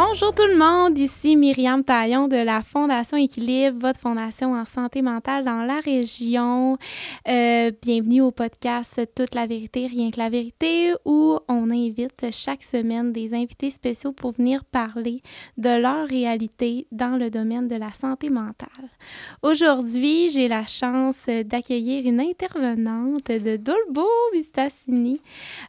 temps Bonjour tout le monde, ici Myriam Taillon de la Fondation Équilibre, votre fondation en santé mentale dans la région. Euh, bienvenue au podcast Toute la vérité, rien que la vérité, où on invite chaque semaine des invités spéciaux pour venir parler de leur réalité dans le domaine de la santé mentale. Aujourd'hui, j'ai la chance d'accueillir une intervenante de Dolbo Vistassini,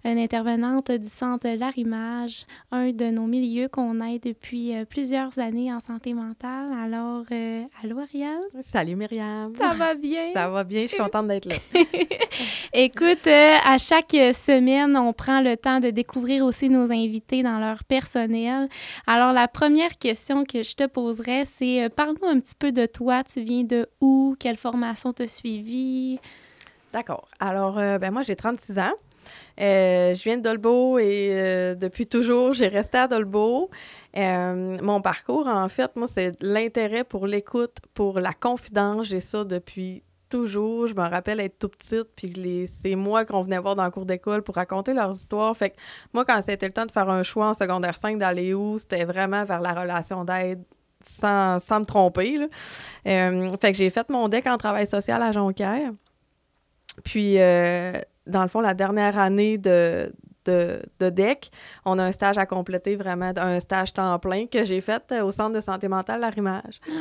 une intervenante du centre Larimage, un de nos milieux qu'on aide depuis euh, plusieurs années en santé mentale. Alors, euh, allô Ariane? Salut Myriam! Ça va bien? Ça va bien, je suis contente d'être là. Écoute, euh, à chaque semaine, on prend le temps de découvrir aussi nos invités dans leur personnel. Alors, la première question que je te poserais, c'est parle-nous un petit peu de toi. Tu viens de où? Quelle formation t'as suivi? D'accord. Alors, ben moi, j'ai 36 ans. Je viens de Dolbeau et depuis toujours, j'ai resté à Dolbeau. Euh, mon parcours, en fait, moi, c'est l'intérêt pour l'écoute, pour la confidence. J'ai ça depuis toujours. Je me rappelle être tout petite, puis c'est moi qu'on venait voir dans le cours d'école pour raconter leurs histoires. Fait que moi, quand c'était le temps de faire un choix en secondaire 5 d'aller où, c'était vraiment vers la relation d'aide sans, sans, me tromper. Euh, fait que j'ai fait mon deck en travail social à Jonquière. Puis, euh, dans le fond, la dernière année de, de, de, DEC. On a un stage à compléter, vraiment un stage temps plein que j'ai fait euh, au Centre de santé mentale Larimage. Ah.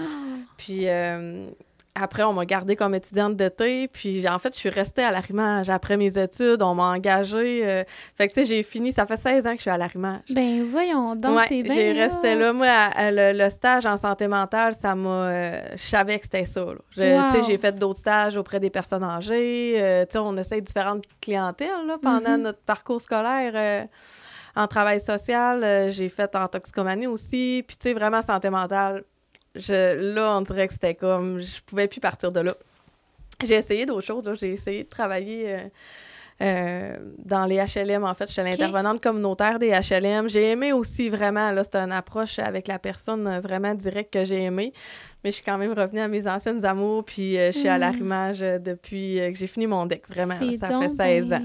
Puis euh, après, on m'a gardée comme étudiante d'été. Puis, en fait, je suis restée à l'arrimage après mes études. On m'a engagée. Euh, fait que, tu sais, j'ai fini. Ça fait 16 ans que je suis à l'arrimage. Ben, voyons donc, c'est bien. J'ai resté là. Moi, le, stage en santé mentale, ça m'a. Euh, je savais que c'était ça. Tu sais, j'ai fait d'autres stages auprès des personnes âgées. Euh, tu sais, on essaie différentes clientèles là, pendant mm-hmm. notre parcours scolaire en travail social. j'ai fait en toxicomanie aussi. Puis, tu sais, vraiment santé mentale je, là, on dirait que c'était comme, je pouvais plus partir de là. J'ai essayé d'autres choses, j'ai essayé de travailler euh, euh, dans les HLM, en fait, je suis l'intervenante communautaire des HLM. J'ai aimé aussi vraiment, là, c'est une approche avec la personne euh, vraiment directe que j'ai aimé. Mais je suis quand même revenue à mes anciennes amours, puis je suis à mm. l'arrimage depuis que j'ai fini mon deck, vraiment. ça fait 16 ans.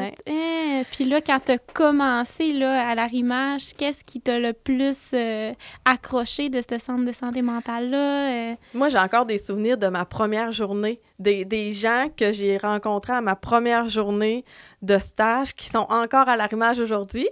Ouais. Eh, puis là, quand tu as commencé là, à l'arrimage, qu'est-ce qui t'a le plus euh, accroché de ce centre de santé mentale-là? Euh? Moi, j'ai encore des souvenirs de ma première journée, des, des gens que j'ai rencontrés à ma première journée de stage qui sont encore à l'arrimage aujourd'hui.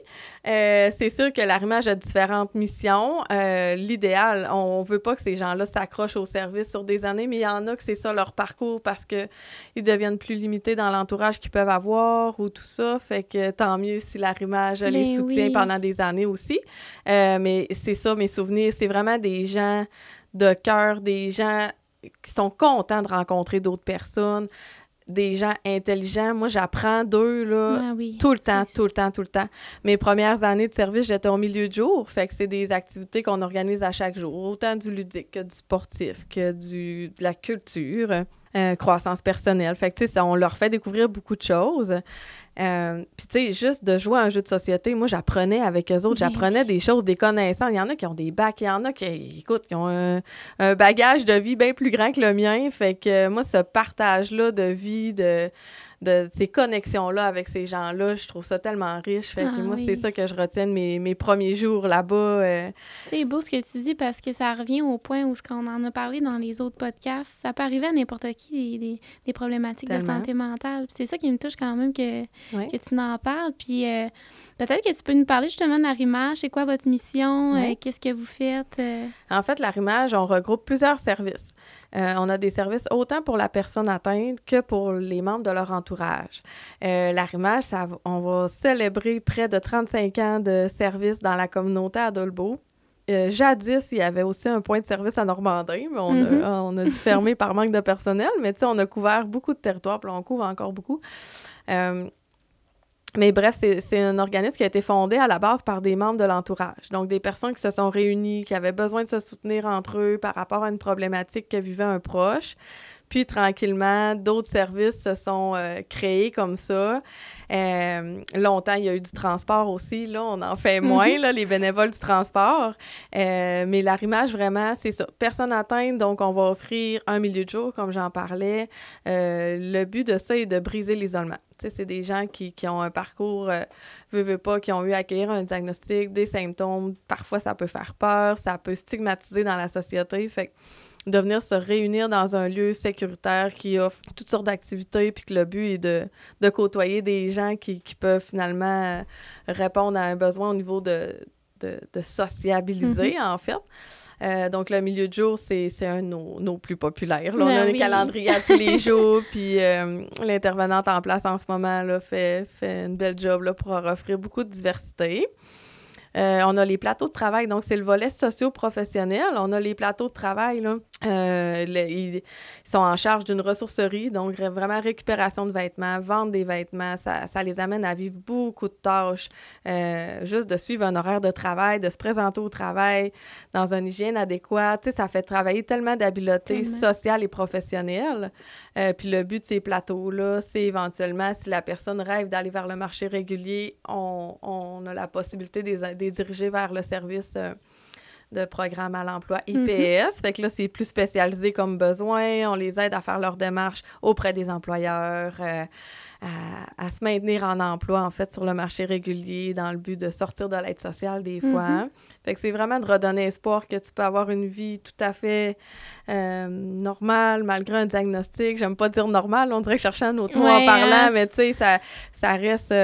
Euh, c'est sûr que l'arrimage a différentes missions. Euh, l'idéal, on veut pas que ces gens-là s'accrochent au service sur des années, mais il y en a que c'est ça leur parcours parce que ils deviennent plus limités dans l'entourage qu'ils peuvent avoir ou tout ça. Fait que tant mieux si l'arrimage les soutient pendant des années aussi. Euh, mais c'est ça, mes souvenirs, c'est vraiment des gens de cœur, des gens qui sont contents de rencontrer d'autres personnes des gens intelligents. Moi, j'apprends d'eux, là, ah tout le temps, tout le temps, tout le temps. Mes premières années de service, j'étais au milieu de jour. Fait que c'est des activités qu'on organise à chaque jour, autant du ludique que du sportif, que du, de la culture. Euh, croissance personnelle. Fait que, tu sais, on leur fait découvrir beaucoup de choses. Euh, puis, tu sais, juste de jouer à un jeu de société, moi, j'apprenais avec eux autres, j'apprenais des choses, des connaissances. Il y en a qui ont des bacs, il y en a qui, écoute, qui ont un, bagage de vie bien plus grand que le mien. Fait que moi, ce partage-là de vie, de de ces connexions-là avec ces gens-là. Je trouve ça tellement riche. Fait que ah moi, c'est ça que je retiens de mes, mes premiers jours là-bas. Euh. C'est beau ce que tu dis parce que ça revient au point où ce qu'on en a parlé dans les autres podcasts. Ça peut arriver à n'importe qui, des, des, problématiques de santé mentale. C'est ça qui me touche quand même que, que tu n'en parles. Puis euh, Peut-être que tu peux nous parler justement de l'arrimage. C'est quoi votre mission? Euh, qu'est-ce que vous faites? Euh? En fait, l'arrimage, on regroupe plusieurs services. Euh, on a des services autant pour la personne atteinte que pour les membres de leur entourage. l'arrimage, on va célébrer près de 35 ans de service dans la communauté à Dolbeau. jadis, il y avait aussi un point de service à Normandin, mais on, a, mm-hmm. on a dû fermer par manque de personnel. Mais tu sais, on a couvert beaucoup de territoires, puis on couvre encore beaucoup. Mais bref, c'est un organisme qui a été fondé à la base par des membres de l'entourage. Donc, des personnes qui se sont réunies, qui avaient besoin de se soutenir entre eux par rapport à une problématique que vivait un proche. Puis tranquillement, d'autres services se sont euh, créés comme ça. Euh, longtemps, il y a eu du transport aussi. Là, on en fait moins, mhm. là, les bénévoles du transport. Euh, mais l'arrimage, vraiment, c'est ça. Personne atteinte, donc on va offrir un milieu de jour, comme j'en parlais. le but de ça est de briser l'isolement. C'est des gens qui, qui, ont un parcours, euh, veut, pas, qui ont eu à accueillir un diagnostic, des symptômes. Parfois, ça peut faire peur, ça peut stigmatiser dans la société. Fait de venir se réunir dans un lieu sécuritaire qui offre toutes sortes d'activités, puis que le but est de, de côtoyer des gens qui, qui, peuvent finalement euh, répondre à un besoin au niveau de, de, de sociabiliser, mm-hmm. en fait. Euh, donc, le milieu de jour, c'est un de nos, plus populaires. on a ben les calendriers à tous les jours, puis euh, l'intervenante en place en ce moment là, fait, fait une belle job là, pour offrir beaucoup de diversité. Euh, on a les plateaux de travail, donc c'est le volet socio-professionnel. On a les plateaux de travail, là. Euh, ils, sont en charge d'une ressourcerie, donc vraiment récupération de vêtements, vente des vêtements. Ça, les amène à vivre beaucoup de tâches, euh, juste de suivre un horaire de travail, de se présenter au travail dans une hygiène adéquate. ça fait travailler tellement d'habiletés sociales et professionnelles. puis le but de ces plateaux-là, c'est éventuellement, si la personne rêve d'aller vers le marché régulier, on, on a la possibilité des des diriger vers le service euh, de programme à l'emploi IPS. Mhm. Fait que là, c'est plus spécialisé comme besoin. On les aide à faire leurs démarches auprès des employeurs, euh, à, se maintenir en emploi, en fait, sur le marché régulier dans le but de sortir de l'aide sociale des fois. Mhm. Fait que c'est vraiment de redonner espoir que tu peux avoir une vie tout à fait euh, normale, malgré un diagnostic. J'aime pas dire normal, on dirait chercher un autre mot en parlant, hein. mais tu sais, ça, ça reste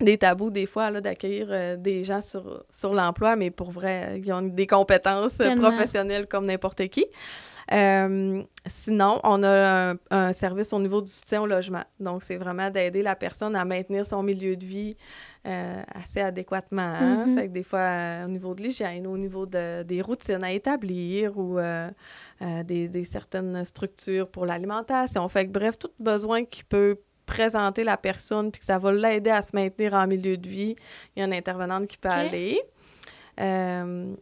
des tabous des fois là d'accueillir euh, des gens sur, sur l'emploi mais pour vrai ils ont des compétences professionnelles comme n'importe qui euh, sinon on a un, service au niveau du soutien au logement donc c'est vraiment d'aider la personne à maintenir son milieu de vie euh, assez adéquatement hein. mm-hmm. fait que des fois au niveau de l'hygiène au niveau de, des routines à établir ou des, des, certaines structures pour l'alimentation fait que bref tout besoin qui peut présenter la personne puis que ça va l'aider à se maintenir en milieu de vie, il y a une intervenante qui peut aller. Euh,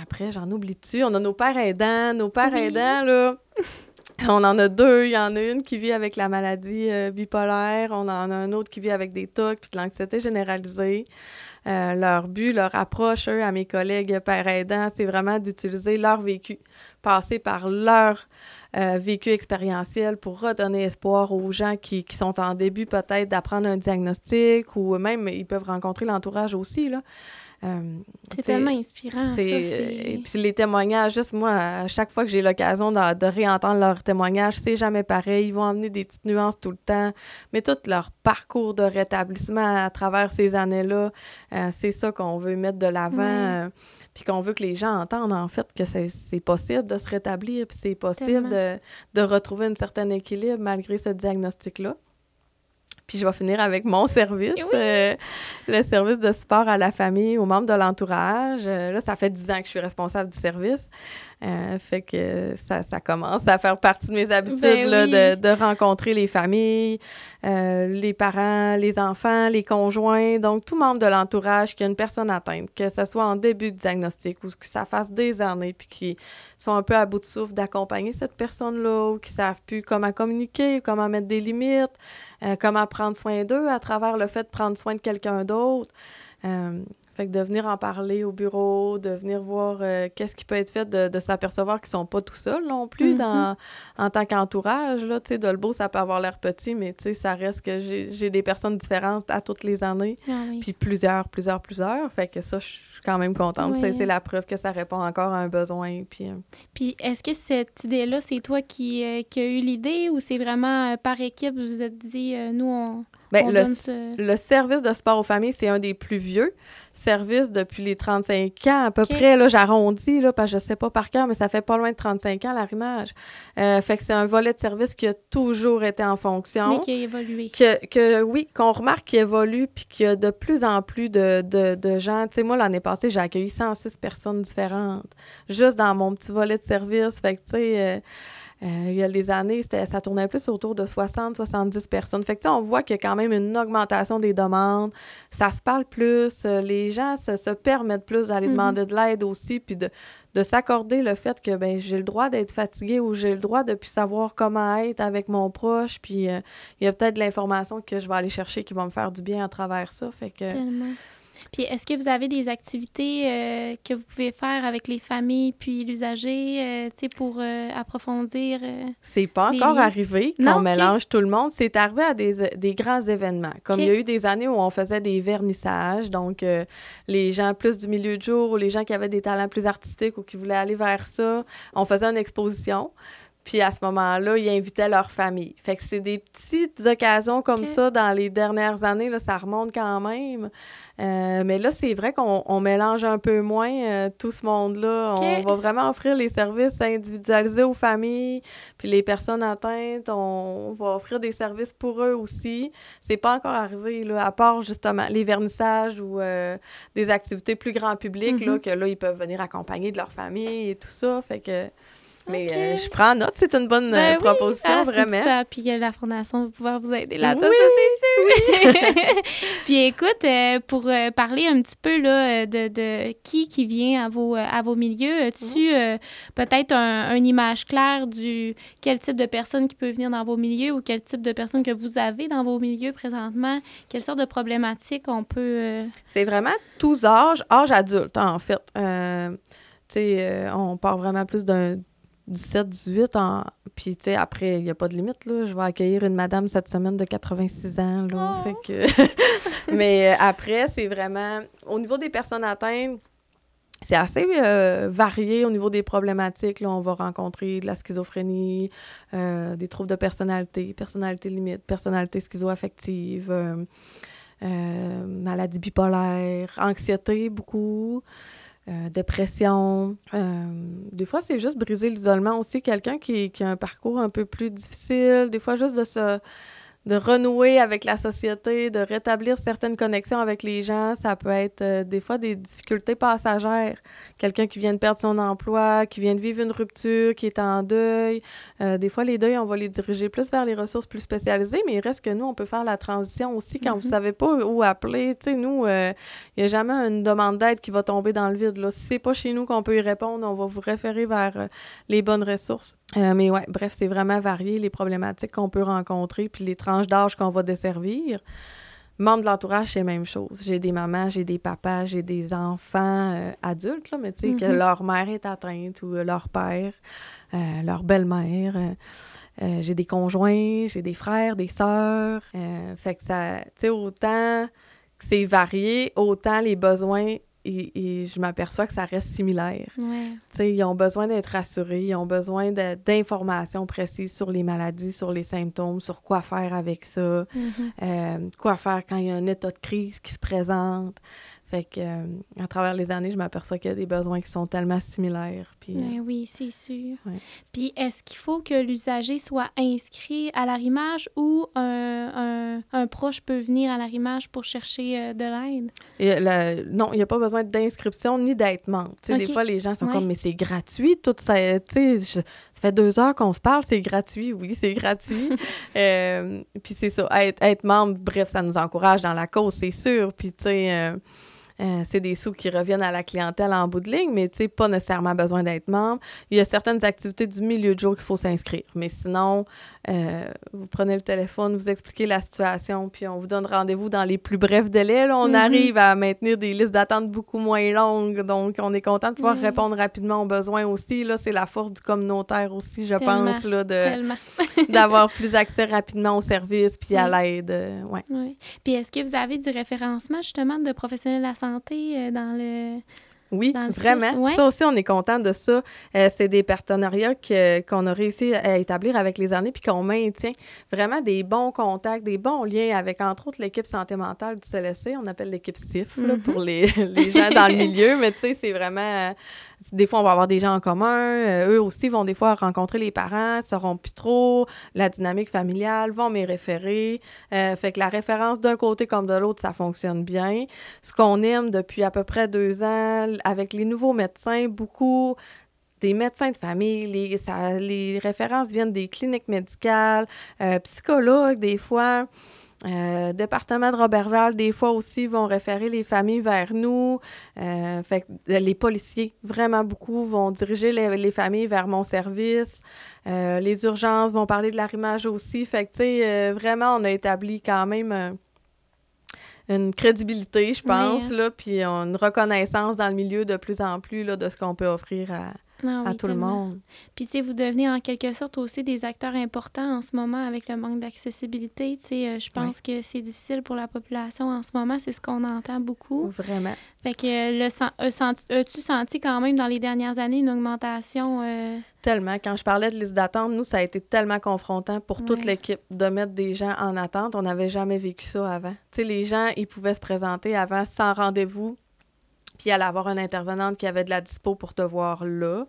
après, j'en oublie-tu? On a nos pères aidants. Nos pères aidants, là, on en a deux. Il y en a une qui vit avec la maladie euh, bipolaire. On en a un autre qui vit avec des TOC puis de l'anxiété généralisée. Euh, leur but, leur approche, eux, à mes collègues pères aidants, c'est vraiment d'utiliser leur vécu, passer par leur euh, vécu expérientiel pour redonner espoir aux gens qui, qui sont en début peut-être d'apprendre un diagnostic ou même ils peuvent rencontrer l'entourage aussi. Là. Euh, c'est tellement inspirant. Ça, et puis les témoignages, juste moi, à chaque fois que j'ai l'occasion de, de, réentendre leurs témoignages, c'est jamais pareil. Ils vont amener des petites nuances tout le temps. Mais tout leur parcours de rétablissement à travers ces années-là, euh, c'est ça qu'on veut mettre de l'avant puis qu'on veut que les gens entendent en fait que c'est possible de se rétablir, puis c'est possible de, de, retrouver un certain équilibre malgré ce diagnostic-là. Puis je vais finir avec mon service, euh, le service de support à la famille, aux membres de l'entourage. Euh, là, ça fait dix ans que je suis responsable du service. Euh, fait que ça, ça, commence à faire partie de mes habitudes ben là, de, de, rencontrer les familles, euh, les parents, les enfants, les conjoints, donc tout membre de l'entourage qui a une personne atteinte, que ce soit en début de diagnostic ou que ça fasse des années, puis qui sont un peu à bout de souffle d'accompagner cette personne-là ou qui savent plus comment communiquer, comment mettre des limites, euh, comment prendre soin d'eux à travers le fait de prendre soin de quelqu'un d'autre. Fait que de venir en parler au bureau, de venir voir euh, qu'est-ce qui peut être fait, de, s'apercevoir qu'ils sont pas tout seuls non plus dans, mm-hmm. en tant qu'entourage. Là, tu sais, Dolbeau, ça peut avoir l'air petit, mais tu sais, ça reste que j'ai des personnes différentes à toutes les années. Ah puis plusieurs, plusieurs, plusieurs. Fait que ça, je suis quand même contente. C'est la preuve que ça répond encore à un besoin. Puis, euh, puis est-ce que cette idée-là, c'est toi qui, euh, qui as eu l'idée ou c'est vraiment par équipe, vous vous êtes dit, nous, on Bien, le, service de sport aux familles, c'est un des plus vieux services depuis les 35 ans à peu près. Là, j'arrondis, là, parce que je sais pas par cœur, mais ça fait pas loin de 35 ans, l'arrimage. Euh, fait que c'est un volet de service qui a toujours été en fonction. Mais qui a évolué. Que, que oui, qu'on remarque qu'il évolue, puis qu'il y a de plus en plus de, de, de gens. Tu sais, moi, l'année passée, j'ai accueilli 106 personnes différentes, juste dans mon petit volet de service. Fait que, tu sais... Euh, Euh, il y a les années, ça tournait plus autour de 60-70 personnes. Fait que, on voit qu'il y a quand même une augmentation des demandes. Ça se parle plus. Euh, les gens se, permettent plus d'aller mm-hmm. demander de l'aide aussi, puis de, de s'accorder le fait que ben j'ai le droit d'être fatigué ou j'ai le droit de plus savoir comment être avec mon proche. Puis euh, il y a peut-être de l'information que je vais aller chercher qui va me faire du bien à travers ça. Fait que. Puis est-ce que vous avez des activités euh, que vous pouvez faire avec les familles puis l'usager, euh, tu sais, pour euh, approfondir? c'est pas encore arrivé qu'on mélange tout le monde. C'est arrivé à des, des, grands événements. Comme il y a eu des années où on faisait des vernissages, donc les gens plus du milieu de jour ou les gens qui avaient des talents plus artistiques ou qui voulaient aller vers ça, on faisait une exposition. Puis à ce moment-là, ils invitaient leur famille. Fait que c'est des petites occasions comme ça dans les dernières années, là, ça remonte quand même. Euh, mais là, c'est vrai qu'on mélange un peu moins euh, tout ce monde-là. On va vraiment offrir les services individualisés aux familles, puis les personnes atteintes, on, va offrir des services pour eux aussi. C'est pas encore arrivé, là, à part justement les vernissages ou euh, des activités plus grand public, là, mm-hmm. que là, ils peuvent venir accompagner de leur famille et tout ça. Fait que mais euh, je prends note, c'est une bonne ben euh, proposition, ah, vraiment. Puis la Fondation va pouvoir vous aider là-dedans, oui, c'est sûr. puis écoute, euh, pour parler un petit peu là, de, de, qui qui vient à vos, à vos milieux, as-tu mhm. peut-être un, une image claire du quel type de personne qui peut venir dans vos milieux ou quel type de personnes que vous avez dans vos milieux présentement? Quelle sorte de problématiques on peut... C'est vraiment tous âges, âge adulte en fait. tu sais, on part vraiment plus d'un 17, 18 ans. Puis, tu sais, après, il n'y a pas de limite, là. Je vais accueillir une madame cette semaine de 86 ans, là. Oh! Fait que... Mais euh, après, c'est vraiment... Au niveau des personnes atteintes, c'est assez euh, varié au niveau des problématiques. Là, on va rencontrer de la schizophrénie, euh, des troubles de personnalité, personnalité limite, personnalité schizoaffective, maladie bipolaire, anxiété beaucoup. Euh, dépression. Euh, des fois, c'est juste briser l'isolement aussi. Quelqu'un qui, qui, a un parcours un peu plus difficile, des fois, juste de se de renouer avec la société, de rétablir certaines connexions avec les gens. Ça peut être euh, des fois des difficultés passagères. Quelqu'un qui vient de perdre son emploi, qui vient de vivre une rupture, qui est en deuil. Euh, des fois, les deuils, on va les diriger plus vers les ressources plus spécialisées, mais il reste que nous, on peut faire la transition aussi quand vous vous mhm. savez pas où appeler. Tu sais, nous, euh, il n'y a jamais une demande d'aide qui va tomber dans le vide. Là. Si c'est pas chez nous qu'on peut y répondre, on va vous référer vers les bonnes ressources. mais ouais, bref, c'est vraiment varié les problématiques qu'on peut rencontrer, puis les d'âge qu'on va desservir. Membre de l'entourage, c'est la même chose. J'ai des mamans, j'ai des papas, j'ai des enfants euh, adultes, là, mais tu sais, que mm-hmm. leur mère est atteinte ou leur père, euh, leur belle-mère. Euh, j'ai des conjoints, j'ai des frères, des sœurs. fait que ça, tu sais, autant que c'est varié, autant les besoins et, je m'aperçois que ça reste similaire. Ils ont besoin d'être rassurés, ils ont besoin d'informations précises sur les maladies, sur les symptômes, sur quoi faire avec ça, mm-hmm. euh, quoi faire quand il y a un état de crise qui se présente. Fait que, euh, à travers les années, je m'aperçois qu'il y a des besoins qui sont tellement similaires. Puis, ben oui, c'est sûr. Puis, est-ce qu'il faut que l'usager soit inscrit à l'arrimage ou un, un, proche peut venir à l'arrimage pour chercher euh, de l'aide? non, il n'y a pas besoin d'inscription ni d'être membre. Des fois, les gens sont comme, mais c'est gratuit, tout ça. ça fait deux heures qu'on se parle, c'est gratuit. Oui, c'est gratuit. Euh, puis, c'est ça, être, être, membre, bref, ça nous encourage dans la cause, c'est sûr. Puis, tu sais, euh, c'est des sous qui reviennent à la clientèle en bout de ligne, mais tu sais, pas nécessairement besoin d'être membre. Il y a certaines activités du milieu de jour qu'il faut s'inscrire. Mais sinon, euh, vous prenez le téléphone, vous expliquez la situation, puis on vous donne rendez-vous dans les plus brefs délais. Là, on mm-hmm. arrive à maintenir des listes d'attente beaucoup moins longues, donc on est content de pouvoir répondre rapidement aux besoins aussi. Là, c'est la force du communautaire aussi, je pense, là, de, d'avoir plus accès rapidement aux services puis à l'aide. Euh, ouais. Puis est-ce que vous avez du référencement justement de professionnels de la santé euh, dans le oui, vraiment. Ça aussi, on est content de ça. Euh, c'est des partenariats qu'on a réussi à établir avec les années puis qu'on maintient vraiment des bons contacts, des bons liens avec, entre autres, l'équipe santé mentale du CLSC. On appelle l'équipe SIF mm-hmm. pour les, les, gens dans le milieu, mais tu sais, c'est vraiment des fois, on va avoir des gens en commun. Euh, eux aussi vont des fois rencontrer les parents, sauront plus trop la dynamique familiale, vont m'y référer. Euh, fait que la référence d'un côté comme de l'autre, ça fonctionne bien. Ce qu'on aime depuis à peu près deux ans avec les nouveaux médecins, beaucoup des médecins de famille, les, ça, les références viennent des cliniques médicales, euh, psychologues des fois. Euh, département de Robertval, des fois aussi, vont référer les familles vers nous. Euh, fait que les policiers, vraiment beaucoup, vont diriger les, les familles vers mon service. Euh, les urgences vont parler de l'arrimage aussi. Fait que, tu sais, vraiment, on a établi quand même une crédibilité, je pense, Oui, là, puis une reconnaissance dans le milieu de plus en plus là, de ce qu'on peut offrir à, Ah à tout le monde. Puis, tu sais, vous devenez en quelque sorte aussi des acteurs importants en ce moment avec le manque d'accessibilité. Tu sais, euh, je pense que c'est difficile pour la population en ce moment. C'est ce qu'on entend beaucoup. Vraiment. Fait que euh, le euh, as-tu senti quand même dans les dernières années une augmentation? euh, Tellement. Quand je parlais de liste d'attente, nous, ça a été tellement confrontant pour toute l'équipe de mettre des gens en attente. On n'avait jamais vécu ça avant. Tu sais, les gens, ils pouvaient se présenter avant sans rendez-vous, puis aller avoir une intervenante qui avait de la dispo pour te voir là.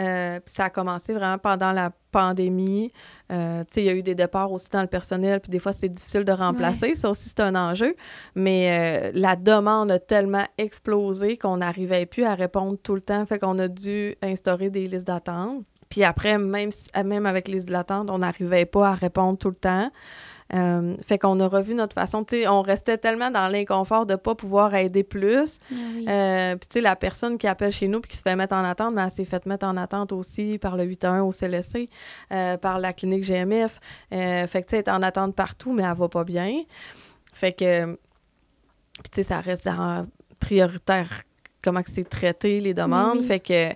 Euh, puis ça a commencé vraiment pendant la pandémie. Euh, tu sais, il y a eu des départs aussi dans le personnel, puis des fois, c'est difficile de remplacer. Ça aussi, c'est un enjeu. Mais euh, la demande a tellement explosé qu'on n'arrivait plus à répondre tout le temps. Fait qu'on a dû instaurer des listes d'attente. Puis après, même, si- même avec les listes d'attente, on n'arrivait pas à répondre tout le temps. Euh, fait qu'on a revu notre façon. Tu sais, on restait tellement dans l'inconfort de ne pas pouvoir aider plus. ah oui. Euh, puis, tu sais, la personne qui appelle chez nous puis qui se fait mettre en attente, mais elle s'est fait mettre en attente aussi par le 8-1 au CLSC, euh, par la clinique GMF. Fait que, tu sais, elle est en attente partout, mais elle va pas bien. Fait que, puis, tu sais, ça reste prioritaire comment c'est traité, les demandes. oui. Fait que,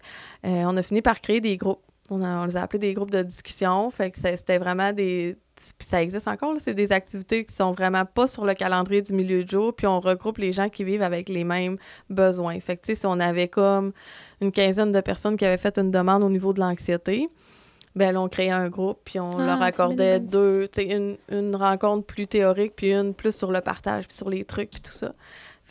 on a fini par créer des groupes. On, a- on les a appelés des groupes de discussion. Fait que ça- c'était vraiment des. Puis ça existe encore, c'est des activités qui sont vraiment pas sur le calendrier du milieu de jour, puis on regroupe les gens qui vivent avec les mêmes besoins. Fait que, tu sais, si on avait comme une quinzaine de personnes qui avaient fait une demande au niveau de l'anxiété, ben là, on créait un groupe, puis on Ah, leur accordait deux, tu sais, une, une rencontre plus théorique, puis une plus sur le partage, puis sur les trucs, puis tout ça.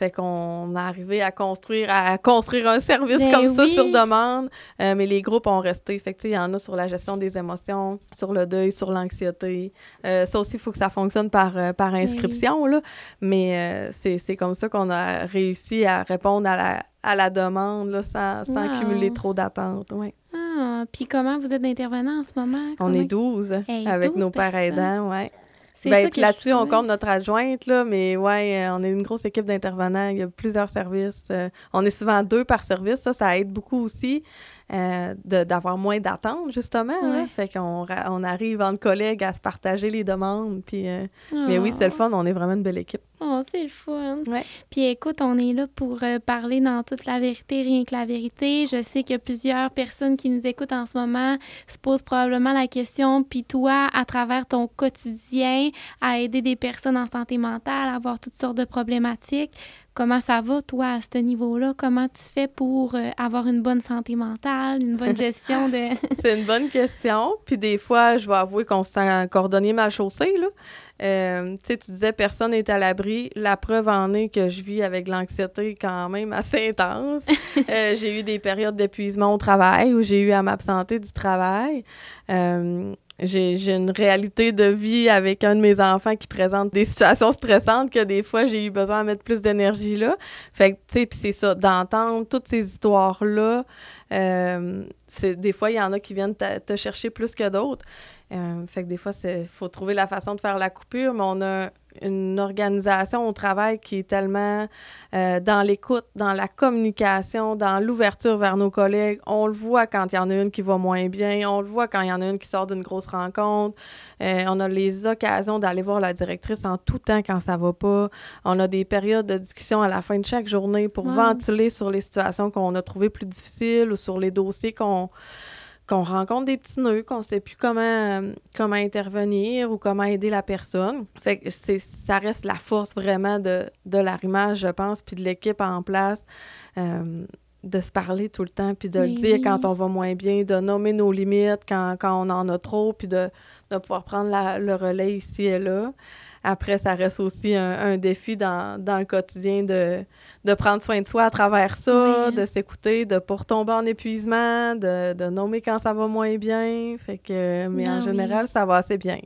Fait qu'on est arrivé à construire, à construire un service Ben comme ça sur demande, euh, mais les groupes ont resté. Fait que, il y en a sur la gestion des émotions, sur le deuil, sur l'anxiété. Euh, ça aussi, il faut que ça fonctionne par, euh, par oui. inscription, là. Mais euh, c'est comme ça qu'on a réussi à répondre à la, à la demande, là, sans, sans Wow. accumuler trop d'attentes, ouais. Ah, puis comment vous êtes d'intervenants en ce moment? On est 12 Hey, avec 12 nos personnes. aidants, ouais. Ben, là-dessus, on compte notre adjointe, là, mais ouais, euh, on est une grosse équipe d'intervenants. Il y a plusieurs services. euh, on est souvent deux par service. Ça, ça aide beaucoup aussi euh, d'avoir moins d'attentes, justement. là. Ouais. Fait qu'on on arrive entre collègues à se partager les demandes. Puis, euh, Mais oui, c'est le Oh. fun. On est vraiment une belle équipe. Oh, c'est le fun. Ouais. Puis écoute, on est là pour euh, parler dans toute la vérité, rien que la vérité. Je sais qu'il y a plusieurs personnes qui nous écoutent en ce moment se posent probablement la question, puis toi, à travers ton quotidien, à aider des personnes en santé mentale, à avoir toutes sortes de problématiques, comment ça va, toi, à ce niveau-là? Comment tu fais pour euh, avoir une bonne santé mentale, une bonne gestion de... C'est une bonne question. Puis des fois, je vais avouer qu'on se sent un cordonnier mal chaussé, là. Euh, tu sais, tu disais personne n'est à l'abri. La preuve en est que je vis avec l'anxiété quand même assez intense. Euh, j'ai eu des périodes d'épuisement au travail où j'ai eu à m'absenter du travail. Euh, j'ai une réalité de vie avec un de mes enfants qui présente des situations stressantes que des fois j'ai eu besoin de mettre plus d'énergie là. Fait que, tu sais, puis c'est ça, d'entendre toutes ces histoires-là, euh, des fois, il y en a qui viennent te, chercher plus que d'autres. Euh, fait que des fois, il faut trouver la façon de faire la coupure, mais on a une organisation au travail qui est tellement euh, dans l'écoute, dans la communication, dans l'ouverture vers nos collègues. On le voit quand il y en a une qui va moins bien, on le voit quand il y en a une qui sort d'une grosse rencontre. Euh, on a les occasions d'aller voir la directrice en tout temps quand ça va pas. On a des périodes de discussion à la fin de chaque journée pour Wow. ventiler sur les situations qu'on a trouvées plus difficiles ou sur les dossiers qu'on qu'on rencontre des petits nœuds, qu'on sait plus comment, euh, comment intervenir ou comment aider la personne. Fait que c'est, ça reste la force vraiment de, de l'arrimage, je pense, puis de l'équipe en place, euh, de se parler tout le temps, puis de le dire oui. quand on va moins bien, de nommer nos limites quand, quand on en a trop, puis de, de pouvoir prendre le relais ici et là. après, ça reste aussi un, défi dans, dans, le quotidien de, de prendre soin de soi à travers ça, de s'écouter, de pas retomber en épuisement, de, de, nommer quand ça va moins bien. Fait que, mais en ah général, ça va assez bien.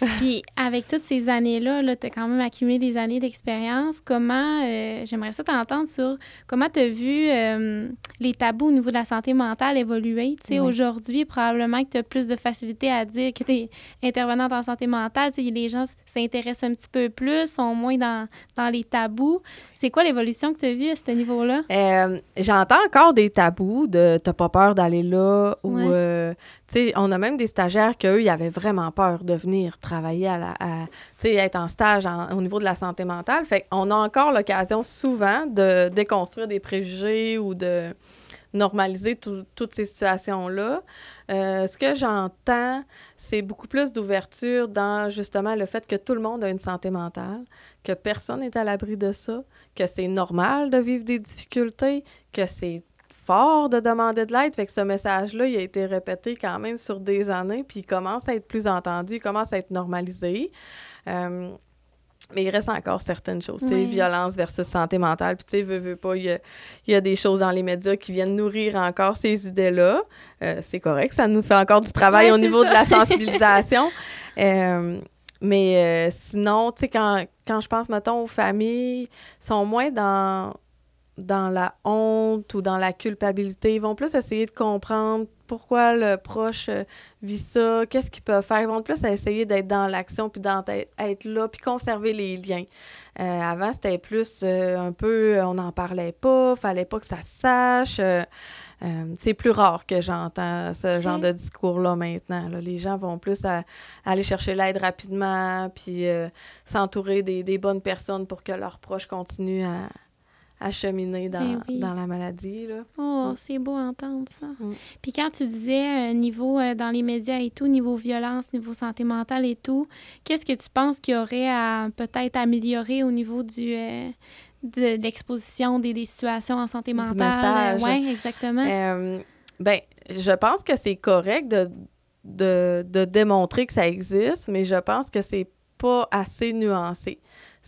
Puis avec toutes ces années-là, -là, tu as quand même accumulé des années d'expérience. Comment, euh, j'aimerais ça t'entendre sur comment tu as vu euh, les tabous au niveau de la santé mentale évoluer. Tu sais, aujourd'hui, probablement que tu as plus de facilité à dire que tu es intervenante en santé mentale. Tu sais, les gens s'intéressent un petit peu plus, sont moins dans, dans les tabous. C'est quoi l'évolution que tu as à ce niveau-là? Euh, j'entends encore des tabous de t'as pas peur d'aller là ou on a même des stagiaires qu'eux, ils avaient vraiment peur de venir travailler à la. être en stage au niveau de la santé mentale. Fait qu'on a encore l'occasion souvent de déconstruire des préjugés ou de normaliser toutes ces situations-là. Euh, ce que j'entends, c'est beaucoup plus d'ouverture dans justement le fait que tout le monde a une santé mentale, que personne n'est à l'abri de ça, que c'est normal de vivre des difficultés, que c'est fort de demander de l'aide. Fait que ce message-là, il a été répété quand même sur des années, puis il commence à être plus entendu, il commence à être normalisé. Euh, mais il reste encore certaines choses. Oui. Violence versus santé mentale. Puis, tu sais, veux, veux pas, il y, a, des choses dans les médias qui viennent nourrir encore ces idées-là. Euh, c'est correct, ça nous fait encore du travail au niveau de la sensibilisation. Euh, mais sinon, tu sais, quand, quand je pense, mettons, aux familles, sont moins dans dans la honte ou dans la culpabilité. Ils vont plus essayer de comprendre pourquoi le proche euh, vit ça, qu'est-ce qu'ils peuvent faire. Ils vont plus essayer d'être dans l'action, puis d'être là, puis conserver les liens. Euh, avant, c'était plus euh, un peu, on n'en parlait pas, fallait pas que ça se sache. c'est plus rare que j'entends ce genre de discours-là maintenant. Les gens vont plus aller chercher l'aide rapidement, puis s'entourer des, des, bonnes personnes pour que leurs proches continuent à, acheminer dans, ben dans la maladie. Là. Oh, c'est beau entendre ça. Mm. Puis quand tu disais euh, niveau euh, dans les médias et tout, niveau violence, niveau santé mentale et tout, qu'est-ce que tu penses qu'il y aurait à peut-être améliorer au niveau du euh, de l'exposition des, des, situations en santé mentale? Oui, exactement. ben, je pense que c'est correct de, de, de démontrer que ça existe, mais je pense que c'est pas assez nuancé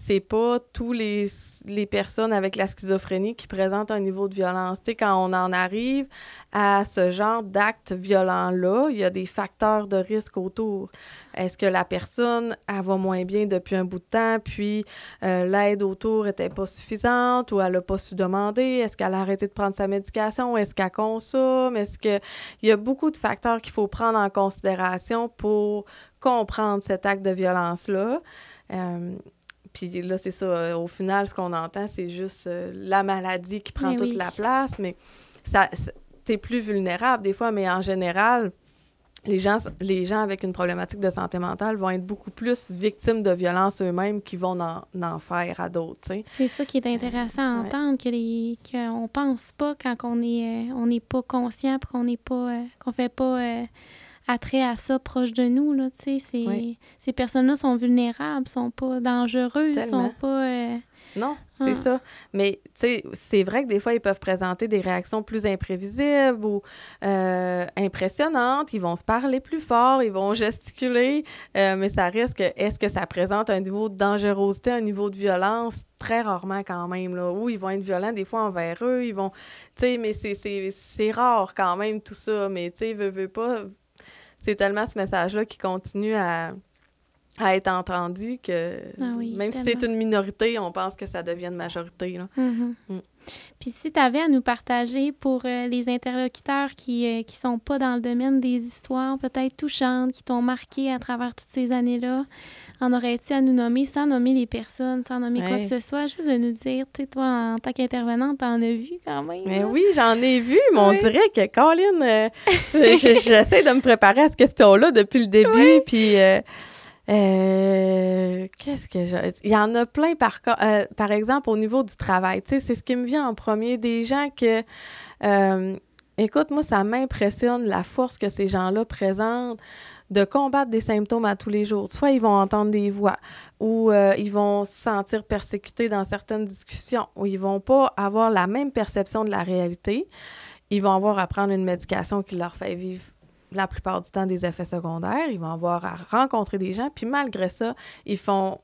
c'est pas tous les, les personnes avec la schizophrénie qui présentent un niveau de violence. Tu sais, quand on en arrive à ce genre d'acte violent-là, il y a des facteurs de risque autour. Est-ce que la personne, elle va moins bien depuis un bout de temps, puis euh, l'aide autour était pas suffisante ou elle a pas su demander? Est-ce qu'elle a arrêté de prendre sa médication? Est-ce qu'elle consomme? Est-ce que... Il y a beaucoup de facteurs qu'il faut prendre en considération pour comprendre cet acte de violence-là. Euh, puis là, c'est ça. Euh, au final, ce qu'on entend, c'est juste euh, la maladie qui prend toute la place. Mais ça, t'es plus vulnérable des fois, mais en général, les gens, les gens avec une problématique de santé mentale vont être beaucoup plus victimes de violences eux-mêmes qu'ils vont en, en, faire à d'autres. C'est ça qui est intéressant à entendre, que les qu'on pense pas quand on est euh, on n'est pas conscient, qu'on n'est pas qu'on fait pas attrait à ça proche de nous. Là, Ces personnes-là sont vulnérables, sont pas dangereuses, sont pas. Euh, non, c'est ah. ça. Mais c'est vrai que des fois, ils peuvent présenter des réactions plus imprévisibles ou euh, impressionnantes. Ils vont se parler plus fort, ils vont gesticuler, euh, mais ça risque, est-ce que ça présente un niveau de dangerosité, un niveau de violence? Très rarement quand même, là, où ils vont être violents des fois envers eux, ils vont, tu sais, mais c'est rare quand même tout ça, mais tu sais, veut, veut pas, c'est tellement ce message-là qui continue à, être entendu que ah même si c'est une minorité, on pense que ça devient une majorité. Mm-hmm. Mm. Puis si tu avais à nous partager pour euh, les interlocuteurs qui ne euh, sont pas dans le domaine des histoires peut-être touchantes, qui t'ont marqué à travers toutes ces années-là, en aurais-tu à nous nommer sans nommer les personnes, sans nommer quoi que ce soit, juste de nous dire, tu sais, toi, en tant qu'intervenante, t'en as vu quand même. Mais oui, j'en ai vu, mais on dirait que Colin, euh, j'essaie de me préparer à cette question-là depuis le début, puis... Euh, euh, qu'est-ce que j'ai... Il y en a plein par par exemple au niveau du travail. Tu sais, c'est ce qui me vient en premier. Des gens que, écoute, moi, ça m'impressionne la force que ces gens-là présentent de combattre des symptômes à tous les jours. Soit ils vont entendre des voix, ou euh, ils vont se sentir persécutés dans certaines discussions, ou ils vont pas avoir la même perception de la réalité. Ils vont avoir à prendre une médication qui leur fait vivre la plupart du temps des effets secondaires. Ils vont avoir à rencontrer des gens, puis malgré ça, ils font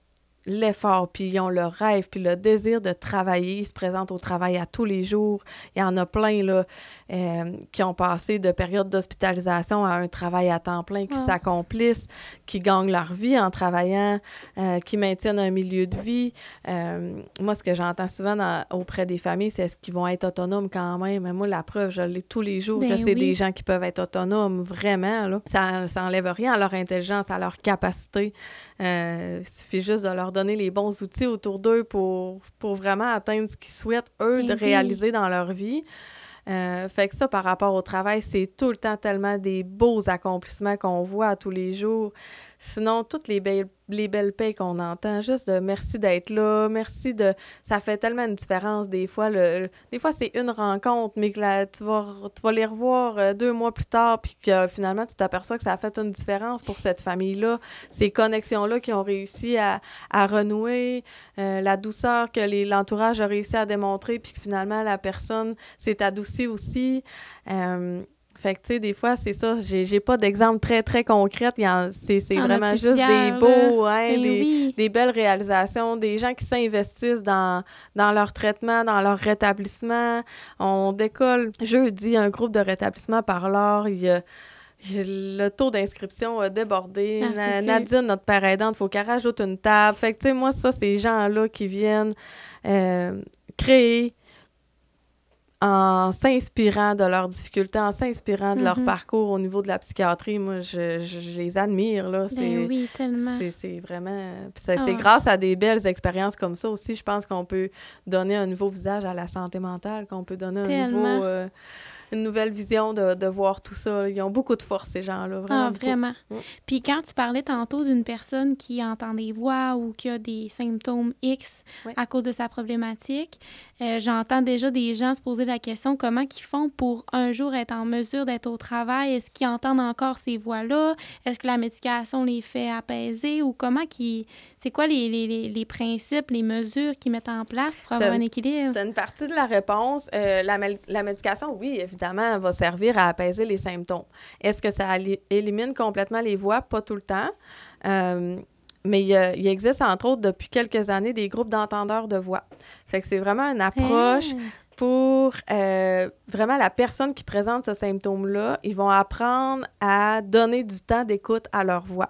l'effort, puis ils ont le rêve, puis le désir de travailler. Ils se présentent au travail à tous les jours. Il y en a plein, là, euh, qui ont passé de périodes d'hospitalisation à un travail à temps plein, qui s'accomplissent, qui gagnent leur vie en travaillant, euh, qui maintiennent un milieu de vie. Euh, moi, ce que j'entends souvent auprès des familles, c'est est-ce qu'ils vont être autonomes quand même? Mais moi, la preuve, je l'ai tous les jours que ben c'est des gens qui peuvent être autonomes, vraiment. Là. Ça n'enlève rien à leur intelligence, à leur capacité. Il suffit juste de leur donner les bons outils autour d'eux pour, pour vraiment atteindre ce qu'ils souhaitent, eux, de réaliser dans leur vie. Euh, fait que ça, par rapport au travail, c'est tout le temps tellement des beaux accomplissements qu'on voit tous les jours. Sinon, toutes les belles, les belles payes qu'on entend, juste de merci d'être là, merci de. Ça fait tellement une différence des fois. Le, des fois, c'est une rencontre, mais que tu, vas, tu vas les revoir euh, deux mois plus tard, puis que finalement, tu t'aperçois que ça a fait une différence pour cette famille-là. Ces connexions-là qui ont réussi à, à renouer, euh, la douceur que l'entourage a réussi à démontrer, puis que finalement, la personne s'est adoucie aussi. Euh, fait que, tu sais, des fois, c'est ça. J'ai pas d'exemple très, très concret. C'est vraiment juste des beaux, hein, des, des, belles réalisations, des gens qui s'investissent dans, dans leur traitement, dans leur rétablissement. On décolle jeudi un groupe de rétablissement par l'heure. Il y a le taux d'inscription a débordé. Ah, Nadine, notre père aidante, il faut qu'elle rajoute une table. Fait que, tu sais, moi, ça, ces gens-là qui viennent euh, créer en s'inspirant de leurs difficultés, en s'inspirant de leur mhm. parcours au niveau de la psychiatrie, moi, je, je, les admire. Là. Ben oui, tellement. C'est vraiment... C'est ah. grâce à des belles expériences comme ça aussi, je pense qu'on peut donner un nouveau visage à la santé mentale, qu'on peut donner un nouveau... Euh, une nouvelle vision de, de, voir tout ça. Ils ont beaucoup de force, ces gens-là. Vraiment. Ah, vraiment. Mm. Puis quand tu parlais tantôt d'une personne qui entend des voix ou qui a des symptômes X à cause de sa problématique, euh, j'entends déjà des gens se poser la question comment ils font pour un jour être en mesure d'être au travail? Est-ce qu'ils entendent encore ces voix-là? Est-ce que la médication les fait apaiser? Ou comment qu'ils c'est quoi les, les, les, principes, les mesures qu'ils mettent en place pour avoir un équilibre? C'est une partie de la réponse. Euh, la, la, médication, oui, évidemment, va servir à apaiser les symptômes. Est-ce que ça élimine complètement les voix? Pas tout le temps. Euh, mais il, existe, entre autres, depuis quelques années, des groupes d'entendeurs de voix. Fait que c'est vraiment une approche ah. pour euh, vraiment la personne qui présente ce symptôme-là. Ils vont apprendre à donner du temps d'écoute à leur voix.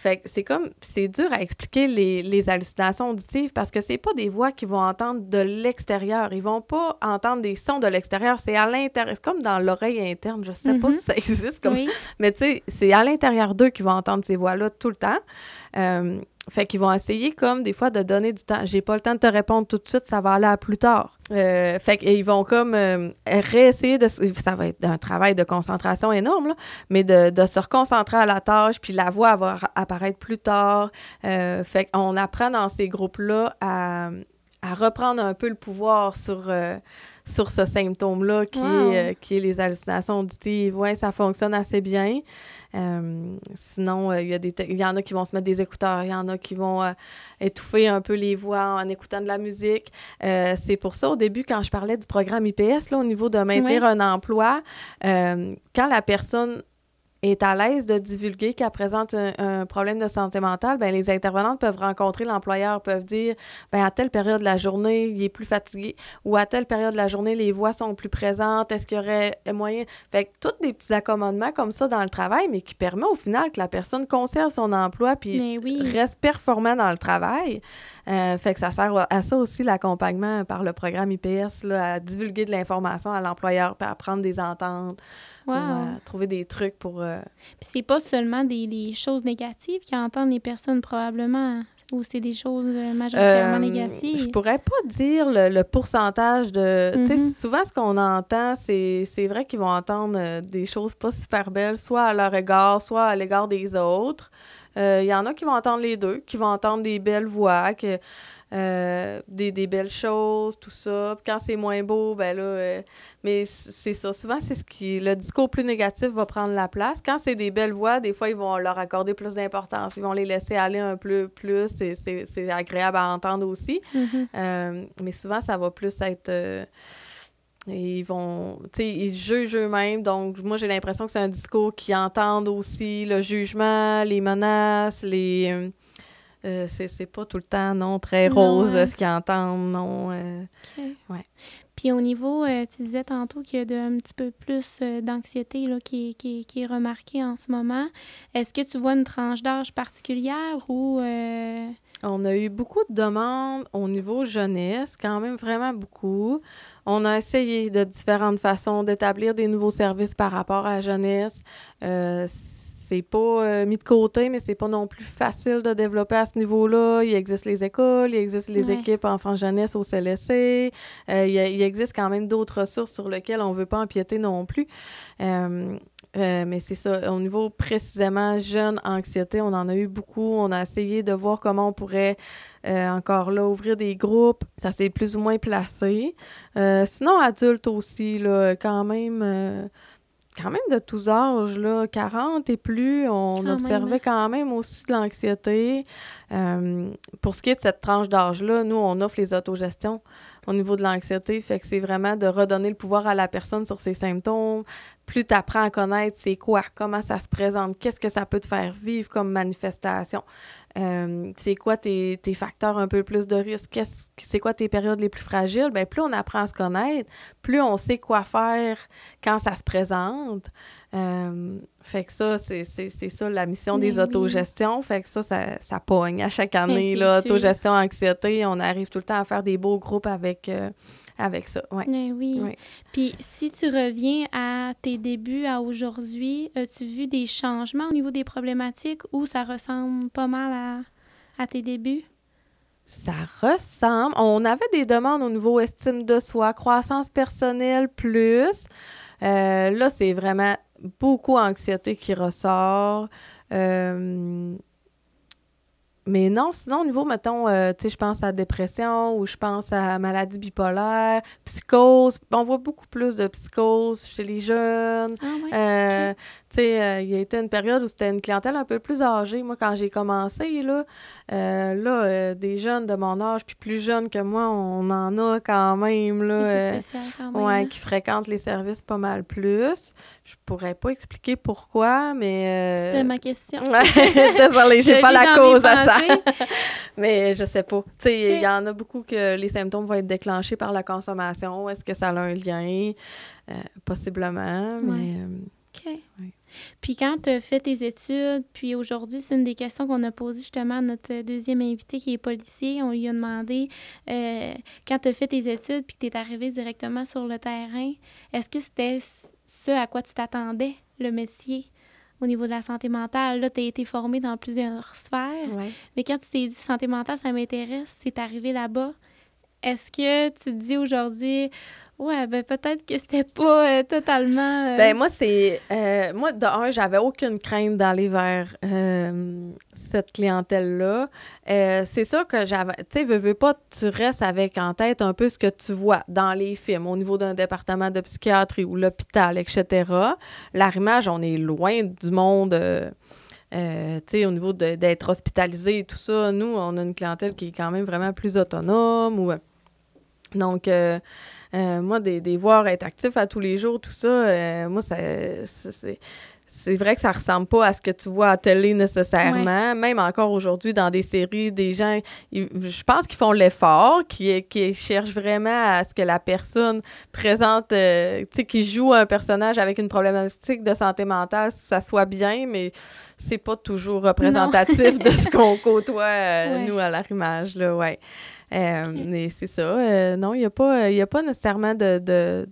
Fait que c'est comme, c'est dur à expliquer les, les, hallucinations auditives parce que c'est pas des voix qu'ils vont entendre de l'extérieur. Ils vont pas entendre des sons de l'extérieur. C'est à l'intérieur. C'est comme dans l'oreille interne. Je sais pas mm-hmm. si ça existe comme. Mais tu sais, c'est à l'intérieur d'eux qu'ils vont entendre ces voix-là tout le temps. Euh, fait qu'ils vont essayer comme des fois de donner du temps. J'ai pas le temps de te répondre tout de suite, ça va aller à plus tard. Euh, fait qu'ils vont comme euh, réessayer de ça va être un travail de concentration énorme là, mais de, de, se reconcentrer à la tâche puis la voix va apparaître plus tard. Euh, fait qu'on apprend dans ces groupes là à, à reprendre un peu le pouvoir sur sur ce symptôme-là qui, est, qui est les hallucinations auditives. Ouais, ça fonctionne assez bien. Euh, sinon, euh, il y, y en a qui vont se mettre des écouteurs, il y en a qui vont euh, étouffer un peu les voix en écoutant de la musique. c'est pour ça, au début, quand je parlais du programme IPS, là, au niveau de maintenir un emploi, quand la personne est à l'aise de divulguer qu'elle présente un, problème de santé mentale, ben les intervenantes peuvent rencontrer l'employeur, peuvent dire ben à telle période de la journée, il est plus fatigué ou à telle période de la journée, les voix sont plus présentes, est-ce qu'il y aurait moyen? Fait que tous des petits accommodements comme ça dans le travail mais qui permet au final que la personne conserve son emploi puis reste performant dans le travail. Euh, fait que ça sert à ça aussi l'accompagnement par le programme IPS là, à divulguer de l'information à l'employeur, à prendre des ententes trouver des trucs pour. Euh, Puis c'est pas seulement des, choses négatives qui entendent les personnes, probablement. Ou c'est des choses euh, majoritairement euh, négatives? Je pourrais pas dire le, pourcentage de... Tu sais, mm-hmm. souvent, ce qu'on entend, c'est vrai qu'ils vont entendre des choses pas super belles, soit à leur égard, soit à l'égard des autres. Il y en a qui vont entendre les deux, qui vont entendre des belles voix, que euh, des, des, belles choses, tout ça. Puis quand c'est moins beau, ben là, euh, mais c'est ça. Souvent, c'est ce qui. Le discours plus négatif va prendre la place. Quand c'est des belles voix, des fois, ils vont leur accorder plus d'importance. Ils vont les laisser aller un peu plus. C'est agréable à entendre aussi. Mm-hmm. Euh, mais souvent, ça va plus être. ils vont, tu sais, ils jugent eux-mêmes. Donc, moi, j'ai l'impression que c'est un discours qui entendent aussi le jugement, les menaces, les, euh, c'est pas tout le temps, non, très rose ce qu'ils entendent, non. OK. Ouais. Puis au niveau, tu disais tantôt qu'il y a de, un petit peu plus d'anxiété qui, qui, qui, est remarquée en ce moment. Est-ce que tu vois une tranche d'âge particulière ou... On a eu beaucoup de demandes au niveau jeunesse, quand même vraiment beaucoup. On a essayé de différentes façons d'établir des nouveaux services par rapport à la jeunesse. C'est pas euh, mis de côté, mais c'est pas non plus facile de développer à ce niveau-là. Il existe les écoles, il existe les équipes enfants-jeunesse au CLSC. Euh, il, il, existe quand même d'autres ressources sur lesquelles on veut pas empiéter non plus. Euh, mais c'est ça, au niveau précisément jeune anxiété, on en a eu beaucoup. On a essayé de voir comment on pourrait euh, encore là ouvrir des groupes. Ça s'est plus ou moins placé. Euh, sinon, adulte aussi, là, quand même. Quand même de tous âges, là, 40 et plus, on observait hein. quand même aussi de l'anxiété. pour ce qui est de cette tranche d'âge-là, nous, on offre les autogestions au niveau de l'anxiété. C'est vraiment de redonner le pouvoir à la personne sur ses symptômes, plus tu apprends à connaître c'est quoi, comment ça se présente, qu'est-ce que ça peut te faire vivre comme manifestation, euh, c'est quoi tes, facteurs un peu plus de risque, c'est quoi tes périodes les plus fragiles, bien, plus on apprend à se connaître, plus on sait quoi faire quand ça se présente. Euh, fait que ça, c'est ça la mission des autogestions. Fait que ça, ça, ça pogne à chaque année. Là, autogestion, anxiété, on arrive tout le temps à faire des beaux groupes avec, euh, avec ça. Ouais. Ben oui. Puis si tu reviens à tes débuts à aujourd'hui, as-tu vu des changements au niveau des problématiques ou ça ressemble pas mal à, à tes débuts? Ça ressemble. On avait des demandes au niveau estime de soi, croissance personnelle plus. Euh, là, c'est vraiment beaucoup d'anxiété qui ressort. Euh, mais non, sinon, au niveau, mettons, euh, tu sais, je pense à dépression ou je pense à maladie bipolaire, psychose. On voit beaucoup plus de psychose chez les jeunes. Ah, euh, tu sais, euh, il y a été une période où c'était une clientèle un peu plus âgée. Moi, quand j'ai commencé, là, euh, là euh, des jeunes de mon âge, puis plus jeunes que moi, on en a quand même, là. C'est spécial quand même. Ouais, qui fréquentent les services pas mal plus. Je pourrais pas expliquer pourquoi, mais... C'était ma question. Désolée, j'ai pas la cause à ça. mais je sais pas. Tu sais, il y en a beaucoup que les symptômes vont être déclenchés par la consommation. Est-ce que ça a un lien? possiblement, mais... OK. Puis quand tu as fait tes études, puis aujourd'hui, c'est une des questions qu'on a posées justement à notre deuxième invité qui est policier. On lui a demandé euh, quand tu as fait tes études puis que tu es arrivé directement sur le terrain, est-ce que c'était ce à quoi tu t'attendais, le métier? Au niveau de la santé mentale, là, tu as été formé dans plusieurs sphères. Mais quand tu t'es dit santé mentale, ça m'intéresse, c'est arrivé là-bas. Est-ce que tu te dis aujourd'hui, Ouais, ben peut-être que c'était pas euh, totalement. Euh, ben moi, c'est. Euh, moi, de un, j'avais aucune crainte d'aller vers cette clientèle-là. c'est sûr que j'avais. Tu sais, veux, veux pas, tu restes avec en tête un peu ce que tu vois dans les films au niveau d'un département de psychiatrie ou l'hôpital, etc. L'arrimage, on est loin du monde. tu sais, au niveau d'être hospitalisé et tout ça, nous, on a une clientèle qui est quand même vraiment plus autonome. Donc, euh, moi, des, des voir être actif à tous les jours, tout ça, euh, moi, ça, c'est c'est vrai que ça ressemble pas à ce que tu vois à télé nécessairement. Même encore aujourd'hui, dans des séries, des gens, je pense qu'ils font l'effort, qui, qui cherchent vraiment à ce que la personne présente, euh, tu sais, qui joue un personnage avec une problématique de santé mentale, ça soit bien, mais c'est pas toujours représentatif de ce qu'on côtoie, nous, à l'arrimage, là, ouais. Euh, mais c'est ça. Euh, non, il n'y a, pas, a pas nécessairement de, de,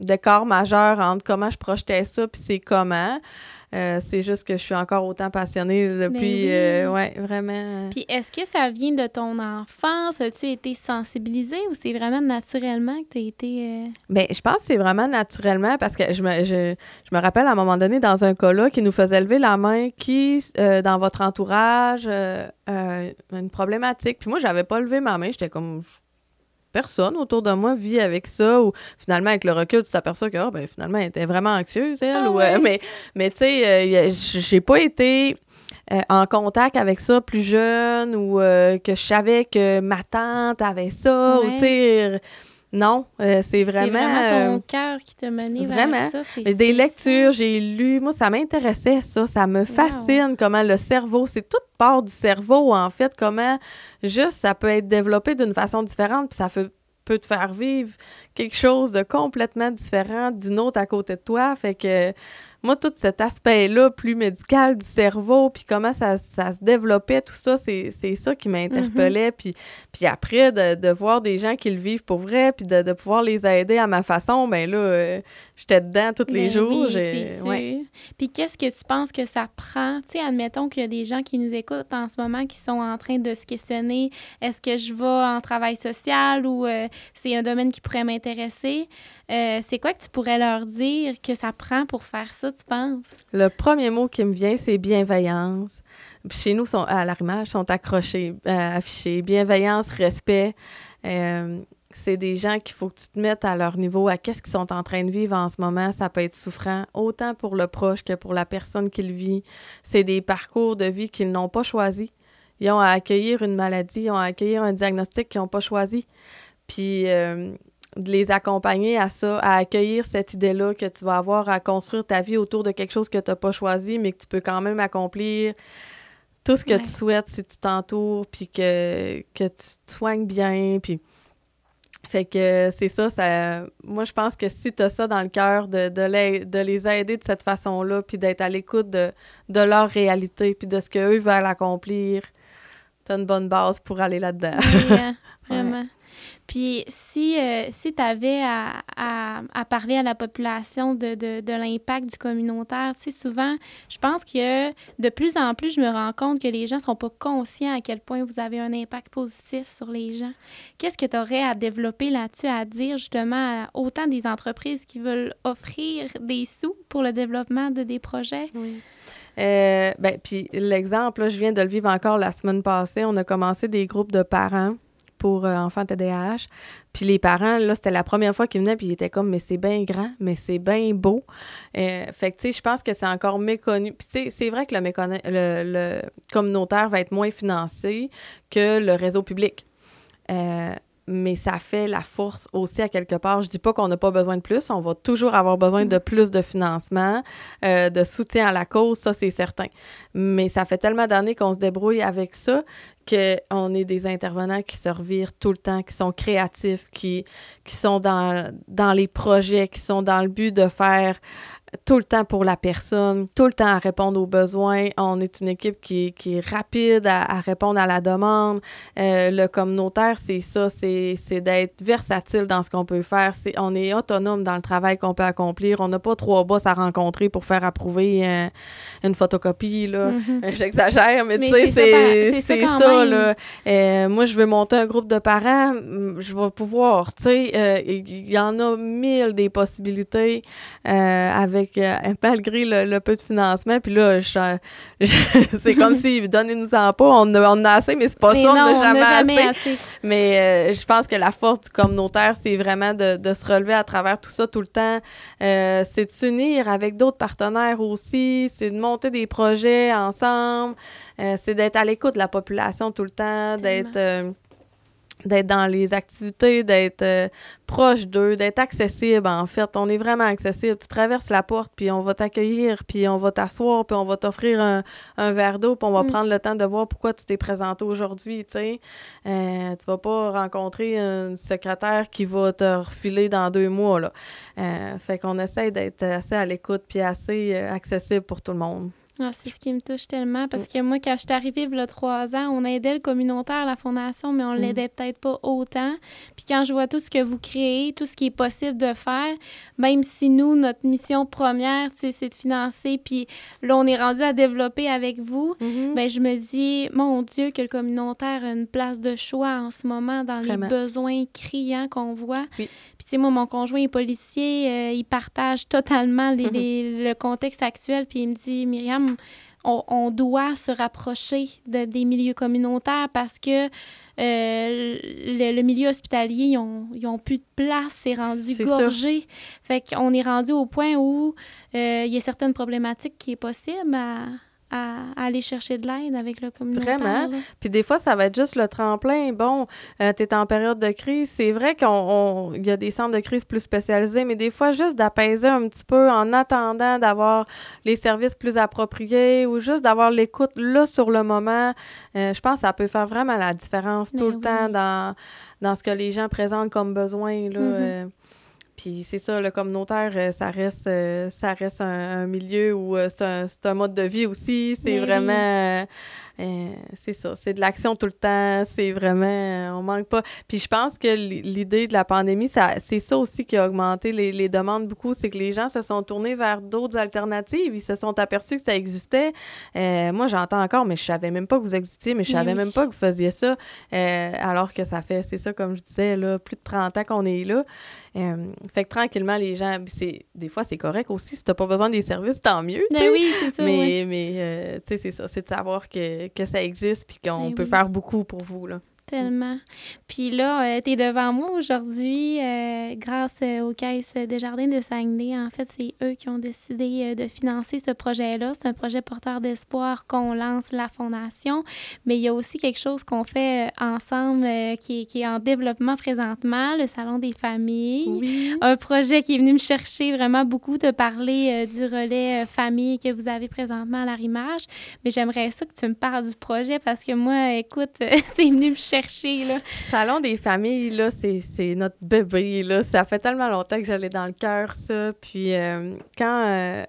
d'écart majeur entre comment je projetais ça puis c'est comment. Euh, c'est juste que je suis encore autant passionnée depuis. Oui. ouais, vraiment. Puis est-ce que ça vient de ton enfance? As-tu été sensibilisée ou c'est vraiment naturellement que tu as été. Bien, je pense que c'est vraiment naturellement parce que je me, je, me rappelle à un moment donné dans un cas là qui nous faisait lever la main qui, dans votre entourage, euh, une problématique. Puis moi, j'avais pas levé ma main. J'étais comme personne autour de moi vit avec ça ou finalement avec le recul tu t'aperçois que oh, ben, finalement elle était vraiment anxieuse elle ah euh, mais mais tu sais euh, j'ai pas été en contact avec ça plus jeune ou que je savais que ma tante avait ça ou tu sais Non, euh, c'est vraiment... C'est vraiment ton euh, cœur qui t'a mené vraiment. vers ça. des spécial. lectures, j'ai lu. Moi, ça m'intéressait, ça. Ça me fascine comment le cerveau, c'est toute part du cerveau, en fait, comment juste ça peut être développé d'une façon différente, puis ça fait- peut te faire vivre quelque chose de complètement différent d'une autre à côté de toi. Fait que moi, tout cet aspect-là, plus médical du cerveau, puis comment ça, ça se développait, tout ça, c'est ça qui m'interpellait. Puis, puis après, de, de voir des gens qui le vivent pour vrai, puis de, de pouvoir les aider à ma façon, ben là, euh, j'étais dedans tous les Ben jours. oui, ouais. Puis qu'est-ce que tu penses que ça prend? Tu sais, admettons qu'il y a des gens qui nous écoutent en ce moment qui sont en train de se questionner est-ce que je vais en travail social ou euh, c'est un domaine qui pourrait m'intéresser? Euh, c'est quoi que tu pourrais leur dire que ça prend pour faire ça, Le premier mot qui me vient, c'est bienveillance. Chez nous, à l'arrimage, sont accrochés, euh, affichés. Bienveillance, respect. Euh, c'est des gens qu'il faut que tu te mettes à leur niveau, à qu'est-ce qu'ils sont en train de vivre en ce moment. Ça peut être souffrant, autant pour le proche que pour la personne qui le vit. C'est des parcours de vie qu'ils n'ont pas choisis. Ils ont à accueillir une maladie, ils ont à accueillir un diagnostic qu'ils n'ont pas choisi. Puis euh, de les accompagner à ça, à accueillir cette idée-là que tu vas avoir à construire ta vie autour de quelque chose que tu n'as pas choisi, mais que tu peux quand même accomplir tout ce que Ouais. tu souhaites si tu t'entoures, puis que, que tu te soignes bien, puis... Fait que c'est ça, ça... Moi, je pense que si tu as ça dans le cœur, de, de, les, de les aider de cette façon-là, puis d'être à l'écoute de, de leur réalité, puis de ce qu'eux veulent accomplir, tu as une bonne base pour aller là-dedans. Oui, vraiment. Puis si, euh, si tu avais à, à, à parler à la population de, de, de l'impact du communautaire, tu sais, souvent, je pense que de plus en plus, je me rends compte que les gens sont pas conscients à quel point vous avez un impact positif sur les gens. Qu'est-ce que tu aurais à développer là-dessus, à dire justement à autant des entreprises qui veulent offrir des sous pour le développement de des projets? Oui. Euh, ben, puis l'exemple, je viens de le vivre encore la semaine passée. On a commencé des groupes de parents pour euh, enfants TDAH. Puis les parents, là, c'était la première fois qu'ils venaient, puis ils étaient comme, mais c'est bien grand, mais c'est bien beau. Euh, fait que, tu sais, je pense que c'est encore méconnu. Puis, tu sais, c'est vrai que le, méconna- le, le communautaire va être moins financé que le réseau public. Euh, mais ça fait la force aussi à quelque part. Je dis pas qu'on n'a pas besoin de plus, on va toujours avoir besoin de plus de financement, euh, de soutien à la cause, ça c'est certain. Mais ça fait tellement d'années qu'on se débrouille avec ça qu'on est des intervenants qui se revirent tout le temps, qui sont créatifs, qui, qui sont dans, dans les projets, qui sont dans le but de faire tout le temps pour la personne, tout le temps à répondre aux besoins. On est une équipe qui, qui est rapide à, à répondre à la demande. Euh, le communautaire, c'est ça, c'est c'est d'être versatile dans ce qu'on peut faire. C'est on est autonome dans le travail qu'on peut accomplir. On n'a pas trois boss à rencontrer pour faire approuver euh, une photocopie, là. Mhm. Euh, J'exagère, mais, Mais tu sais, c'est ça même. là. Euh, moi, je veux monter un groupe de parents, mm, je vais pouvoir, tu sais, il y en a mille des possibilités avec, euh, malgré le, le peu de financement. Puis là, je- je- c'est comme si, donnez-nous en pas, on, on en a assez, mais c'est pas Mais ça, on n'a jamais, jamais assez. assez. Mais euh, je pense que la force du communautaire, c'est vraiment de, de se relever à travers tout ça tout le temps. Euh, c'est de s'unir avec d'autres partenaires aussi, c'est de monter des projets ensemble, c'est d'être à l'écoute de la population tout le temps, d'être d'être dans les activités, d'être euh, proche d'eux, d'être accessible en fait. On est vraiment accessible. Tu traverses la porte, puis on va t'accueillir, puis on va t'asseoir, puis on va t'offrir un, un verre d'eau, puis on va Mm. prendre le temps de voir pourquoi tu t'es présenté aujourd'hui, tu sais. Euh, tu vas pas rencontrer un secrétaire qui va te refiler dans deux mois, là. Euh, fait qu'on essaie d'être assez à l'écoute, puis assez accessible pour tout le monde. Ah, c'est ce qui me touche tellement Mm. parce que moi, quand je suis arrivée il y a trois ans, on aidait le communautaire, la fondation, mais on Mm. l'aidait peut-être pas autant. Puis quand je vois tout ce que vous créez, tout ce qui est possible de faire, même si nous, notre mission première, c'est de financer, puis là, on est rendu à développer avec vous, ben je me dis, mon Dieu, que le communautaire a une place de choix en ce moment dans Vraiment. les besoins criants qu'on voit. Oui. Sais, moi, mon conjoint est policier, euh, il partage totalement les- les- le contexte actuel, puis il me dit, Myriam, on, on doit se rapprocher de- des milieux communautaires parce que euh, le, le milieu hospitalier, ils ont, ils ont plus de place, c'est rendu C'est ça. gorgé. Fait qu'on est rendu au point où euh, il y a certaines problématiques qui est possible à, à, aller chercher de l'aide avec le communautaire. Vraiment. Puis des fois, ça va être juste le tremplin. Bon, euh, tu es en période de crise. C'est vrai qu'il y a des centres de crise plus spécialisés, mais des fois, juste d'apaiser un petit peu en attendant d'avoir les services plus appropriés ou juste d'avoir l'écoute là sur le moment, euh, je pense que ça peut faire vraiment la différence tout le temps dans, dans ce que les gens présentent comme besoin. Là, mm-hmm. euh. Puis c'est ça, le communautaire, euh, ça reste, euh, ça reste un, milieu où euh, c'est un, un, mode de vie aussi. C'est vraiment. Euh, c'est ça, c'est de l'action tout le temps, c'est vraiment, euh, on manque pas. Puis je pense que l'idée de la pandémie, ça, c'est ça aussi qui a augmenté les, les demandes beaucoup, c'est que les gens se sont tournés vers d'autres alternatives, ils se sont aperçus que ça existait. Euh, moi, j'entends encore, mais je savais même pas que vous existiez, mais je savais même pas que vous faisiez ça, alors que ça fait, c'est ça, comme je disais, là, plus de 30 ans qu'on est là. Fait que tranquillement, les gens, c'est des fois, c'est correct aussi. Si tu n'as pas besoin des services, tant mieux. Ben oui, c'est ça. Mais, mais tu sais, c'est ça. C'est de savoir que, que, ça existe puis qu'on ben peut faire beaucoup pour vous. Là. Tellement. Puis là, euh, tu es devant moi aujourd'hui euh, grâce euh, aux caisses des Jardins de Saguenay. En fait, c'est eux qui ont décidé de financer ce projet-là. C'est un projet porteur d'espoir qu'on lance la fondation. Mais il y a aussi quelque chose qu'on fait ensemble qui, est, qui, est, en développement présentement, le Salon des familles. Oui. Un projet qui est venu me chercher vraiment beaucoup de parler du relais famille que vous avez présentement à l'Arimage. Mais j'aimerais ça que tu me parles du projet parce que moi, écoute, c'est venu me chercher Là. Salon des familles, là, c'est notre bébé. Là. Ça fait tellement longtemps que j'allais dans le cœur, ça. Puis euh, quand, euh,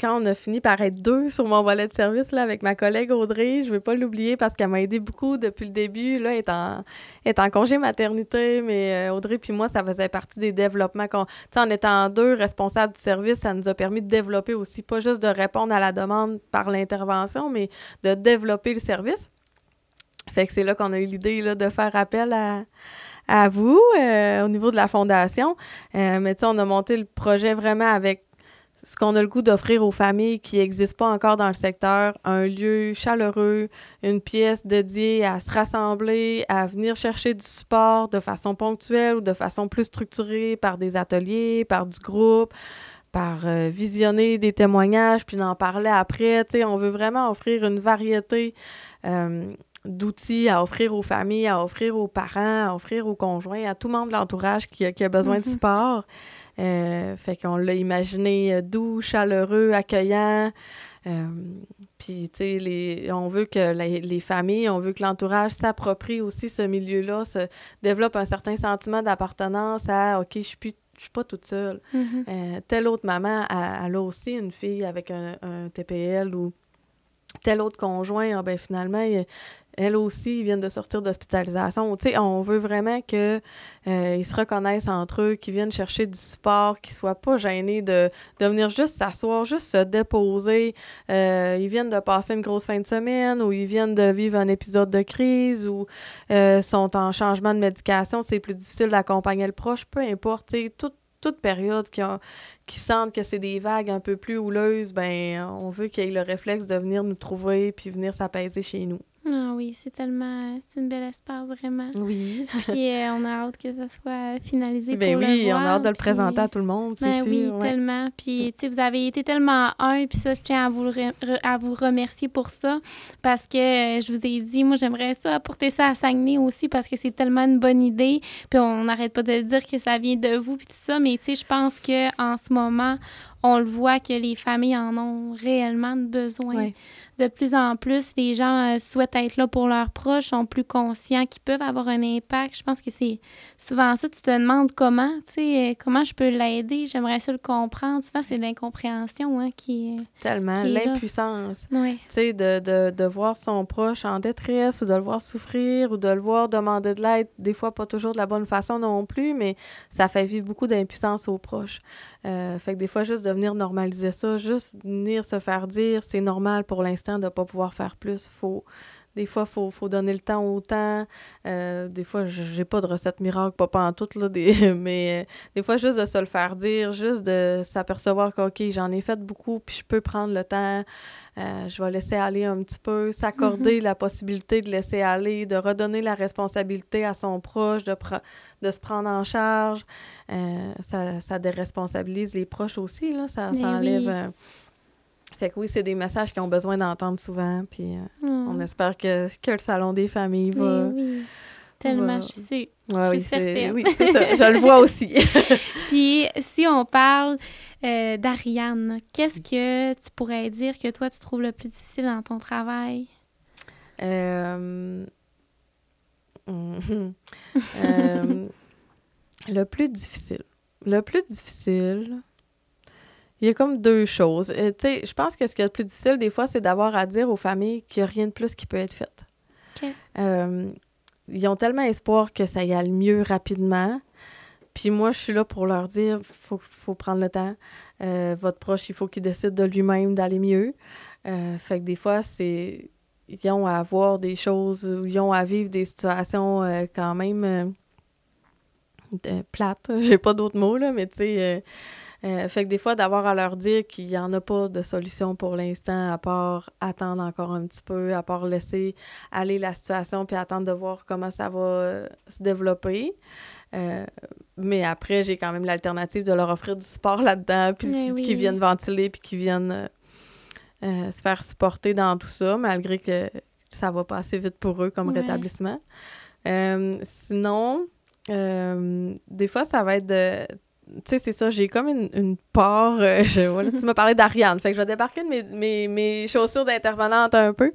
quand on a fini par être deux sur mon volet de service là, avec ma collègue Audrey, je ne vais pas l'oublier parce qu'elle m'a aidé beaucoup depuis le début. Là, en, est en congé maternité, mais euh, Audrey puis moi, ça faisait partie des développements. qu'on en étant deux responsables du service, ça nous a permis de développer aussi, pas juste de répondre à la demande par l'intervention, mais de développer le service. Fait que c'est là qu'on a eu l'idée de faire appel à, vous euh, au niveau de la fondation. Euh, mais tu sais, on a monté le projet vraiment avec ce qu'on a le goût d'offrir aux familles qui n'existent pas encore dans le secteur, un lieu chaleureux, une pièce dédiée à se rassembler, à venir chercher du support de façon ponctuelle ou de façon plus structurée par des ateliers, par du groupe, par euh, visionner des témoignages, puis d'en parler après. Tu sais, on veut vraiment offrir une variété d'outils à offrir aux familles, à offrir aux parents, à offrir aux conjoints, à tout membre de l'entourage qui, a besoin de mhm. support. Euh, fait qu'on l'a imaginé euh, doux, chaleureux, accueillant. Euh, puis, tu sais, on veut que les, familles, on veut que l'entourage s'approprie aussi ce milieu-là, se développe un certain sentiment d'appartenance à OK, je suis plus je suis pas toute seule. Mhm. telle autre maman, elle, a aussi une fille avec un, un TPL ou tel autre conjoint, ah ben finalement, elle aussi, viennent de sortir d'hospitalisation. On veut vraiment qu'ils euh, se reconnaissent entre eux, qu'ils viennent chercher du support, qu'ils soient pas gênés de, de venir juste s'asseoir, juste se déposer. Euh, ils viennent de passer une grosse fin de semaine ou ils viennent de vivre un épisode de crise ou euh, sont en changement de médication, c'est plus difficile d'accompagner le proche, peu importe. Tu toute période qui, qui sentent que c'est des vagues un peu plus houleuses, ben on veut qu'ils aient le réflexe de venir nous trouver puis venir s'apaiser chez nous. Ah oui, c'est tellement. C'est une belle espace, vraiment. Oui. puis euh, on a hâte que ça soit finalisé ben pour oui, le on a hâte de le présenter à tout le monde, c'est ben oui, tellement. Puis, tu sais, vous avez été tellement un, puis ça, je tiens à vous, à vous remercier pour ça, parce que euh, je vous ai dit, moi, j'aimerais ça, apporter ça à Saguenay aussi, parce que c'est tellement une bonne idée. Puis on n'arrête pas de dire que ça vient de vous, puis tout ça, mais tu sais, je pense qu'en ce moment, on le voit que les familles en ont réellement besoin de plus en plus, les gens euh, souhaitent être là pour leurs proches, sont plus conscients qu'ils peuvent avoir un impact. Je pense que c'est souvent ça. Tu te demandes comment, tu sais, euh, comment je peux l'aider. J'aimerais ça le comprendre. Souvent, c'est l'incompréhension hein, qui Tellement, l'impuissance. Tu sais, de, de, de, voir son proche en détresse ou de le voir souffrir ou de le voir demander de l'aide. Des fois, pas toujours de la bonne façon non plus, mais ça fait vivre beaucoup d'impuissance aux proches. Euh, fait que des fois, juste de venir normaliser ça, juste venir se faire dire c'est normal pour l'instant de ne pas pouvoir faire plus. Faut, des fois, il faut, donner le temps au temps. Euh, des fois, j'ai pas de recette miracle, pas, pas en tout, là, des, mais euh, des fois, juste de se le faire dire, juste de s'apercevoir que, OK, j'en ai fait beaucoup, puis je peux prendre le temps. je vais laisser aller un petit peu, s'accorder mm-hmm. la possibilité de laisser aller, de redonner la responsabilité à son proche, de, de se prendre en charge. Euh, ça, ça, déresponsabilise les proches aussi, là. Ça, enlève... Euh, Fait que oui, c'est des messages qu'ils ont besoin d'entendre souvent. Puis euh, Hmm. on espère que, que le Salon des familles va. Oui, oui. Tellement, va- je suis sûre. Ouais, je oui, suis c'est- certaine. Oui, c'est ça. Je le vois aussi. Puis, si on parle euh, d'Ariane, qu'est-ce que tu pourrais dire que toi, tu trouves le plus difficile dans ton travail? Euh, le plus difficile. Le plus difficile, il y a comme deux choses. Euh, tu sais, je pense que ce qui est le plus difficile, des fois, c'est d'avoir à dire aux familles qu'il n'y a rien de plus qui peut être fait. OK. Euh, ils ont tellement espoir que ça y aille mieux rapidement. Puis moi, je suis là pour leur dire, faut, faut prendre le temps. Euh, votre proche, il faut qu'il décide de lui-même d'aller mieux. Fait que des fois, c'est ils ont à voir des choses ou ils ont à vivre des situations quand même plates. J'ai pas d'autres mots, là, mais tu sais... euh, fait que des fois, d'avoir à leur dire qu'il n'y en a pas de solution pour l'instant, à part attendre encore un petit peu, à part laisser aller la situation puis attendre de voir comment ça va se développer. Euh, mais après, j'ai quand même l'alternative de leur offrir du support là-dedans, puis qu'ils oui. viennent ventiler, puis qu'ils viennent euh, se faire supporter dans tout ça, malgré que ça va pas assez vite pour eux comme Ouais. rétablissement. Sinon, des fois, ça va être de... Tu sais, c'est ça, j'ai comme une, une part... euh, je, voilà, tu m'as parlé d'Ariane, fait que je vais débarquer de mes, mes, mes chaussures d'intervenante un peu.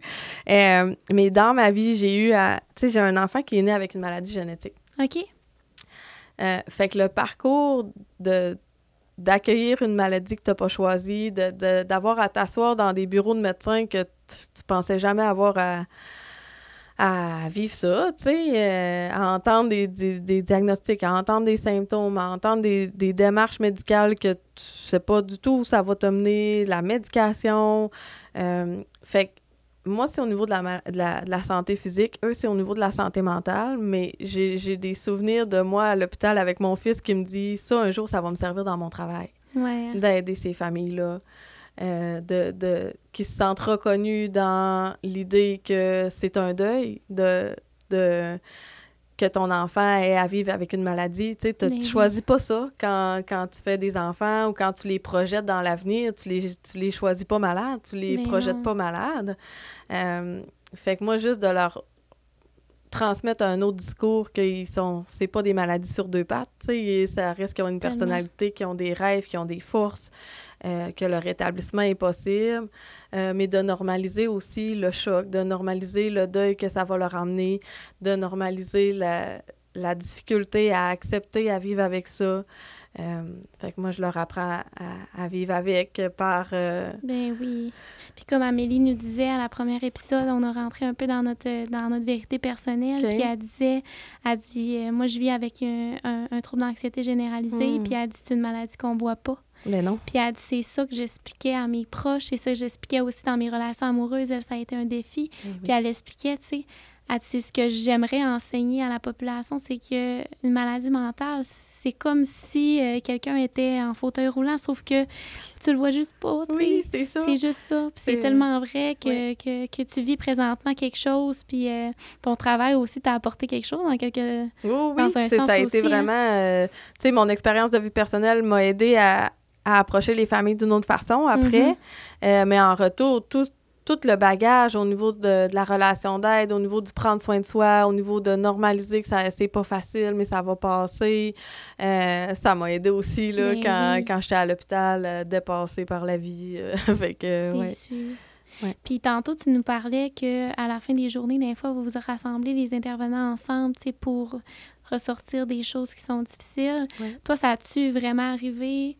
Euh, mais dans ma vie, j'ai eu à... Tu sais, j'ai un enfant qui est né avec une maladie génétique. OK? Euh, fait que le parcours de d'accueillir une maladie que tu n'as pas choisie, de- de- d'avoir à t'asseoir dans des bureaux de médecins que tu, tu pensais jamais avoir à, à vivre ça, tu sais, euh, à entendre des, des- des diagnostics, à entendre des symptômes, à entendre des, des démarches médicales que tu sais pas du tout où ça va te mener, la médication. euh, fait que moi, c'est au niveau de la, de la, de la santé physique. Eux, c'est au niveau de la santé mentale. Mais j'ai j'ai des souvenirs de moi à l'hôpital avec mon fils qui me dit ça, un jour, ça va me servir dans mon travail, Ouais. d'aider ces familles-là. Euh, de, de, qui se sentent reconnus dans l'idée que c'est un deuil, de, de que ton enfant ait à vivre avec une maladie. Tu oui. choisis pas ça quand, quand tu fais des enfants ou quand tu les projettes dans l'avenir. Tu les, tu les choisis pas malades, tu les Mais projettes non. pas malades. Euh, fait que moi, juste de leur transmettre un autre discours qu'ils sont c'est pas des maladies sur deux pattes ça reste qu'ils ont une personnalité qui ont des rêves qui ont des forces euh, que le rétablissement est possible euh, mais de normaliser aussi le choc de normaliser le deuil que ça va leur amener de normaliser la, la difficulté à accepter à vivre avec ça Euh, fait que moi je leur apprends à, à vivre avec par euh, Ben oui. Puis comme Amélie nous disait à la première épisode, on a rentré un peu dans notre dans notre vérité personnelle. Puis elle disait, elle dit, euh, moi je vis avec un, un- un trouble d'anxiété généralisé. Mm. Puis elle dit, c'est une maladie qu'on voit pas. Mais non Puis elle dit, c'est ça que j'expliquais à mes proches, c'est ça que j'expliquais aussi dans mes relations amoureuses. Elle, ça a été un défi. Puis elle expliquait, tu sais, elle dit, c'est ce que j'aimerais enseigner à la population, c'est que une maladie mentale, c'est comme si euh, quelqu'un était en fauteuil roulant, sauf que tu le vois juste pas, tu sais. oui c'est ça C'est juste ça. Puis c'est C'est- tellement vrai que, que, que tu vis présentement quelque chose, puis euh, ton travail aussi t'a apporté quelque chose dans quelques... Oui, oui, Dans un c'est- sens ça a été aussi, hein. vraiment... euh, tu sais, mon expérience de vie personnelle m'a aidé à, à approcher les familles d'une autre façon après. Mhm. Euh, mais en retour, tout, tout le bagage au niveau de, de la relation d'aide, au niveau du prendre soin de soi, au niveau de normaliser que ça c'est pas facile, mais ça va passer, euh, ça m'a aidé aussi là, Ben quand, oui. quand j'étais à l'hôpital, euh, dépassée par la vie. que, c'est ouais. sûr. Ouais. Puis tantôt, tu nous parlais que à la fin des journées, des fois, vous vous rassemblez les intervenants ensemble, pour ressortir des choses qui sont difficiles. Ouais. Toi, ça a-tu vraiment arrivé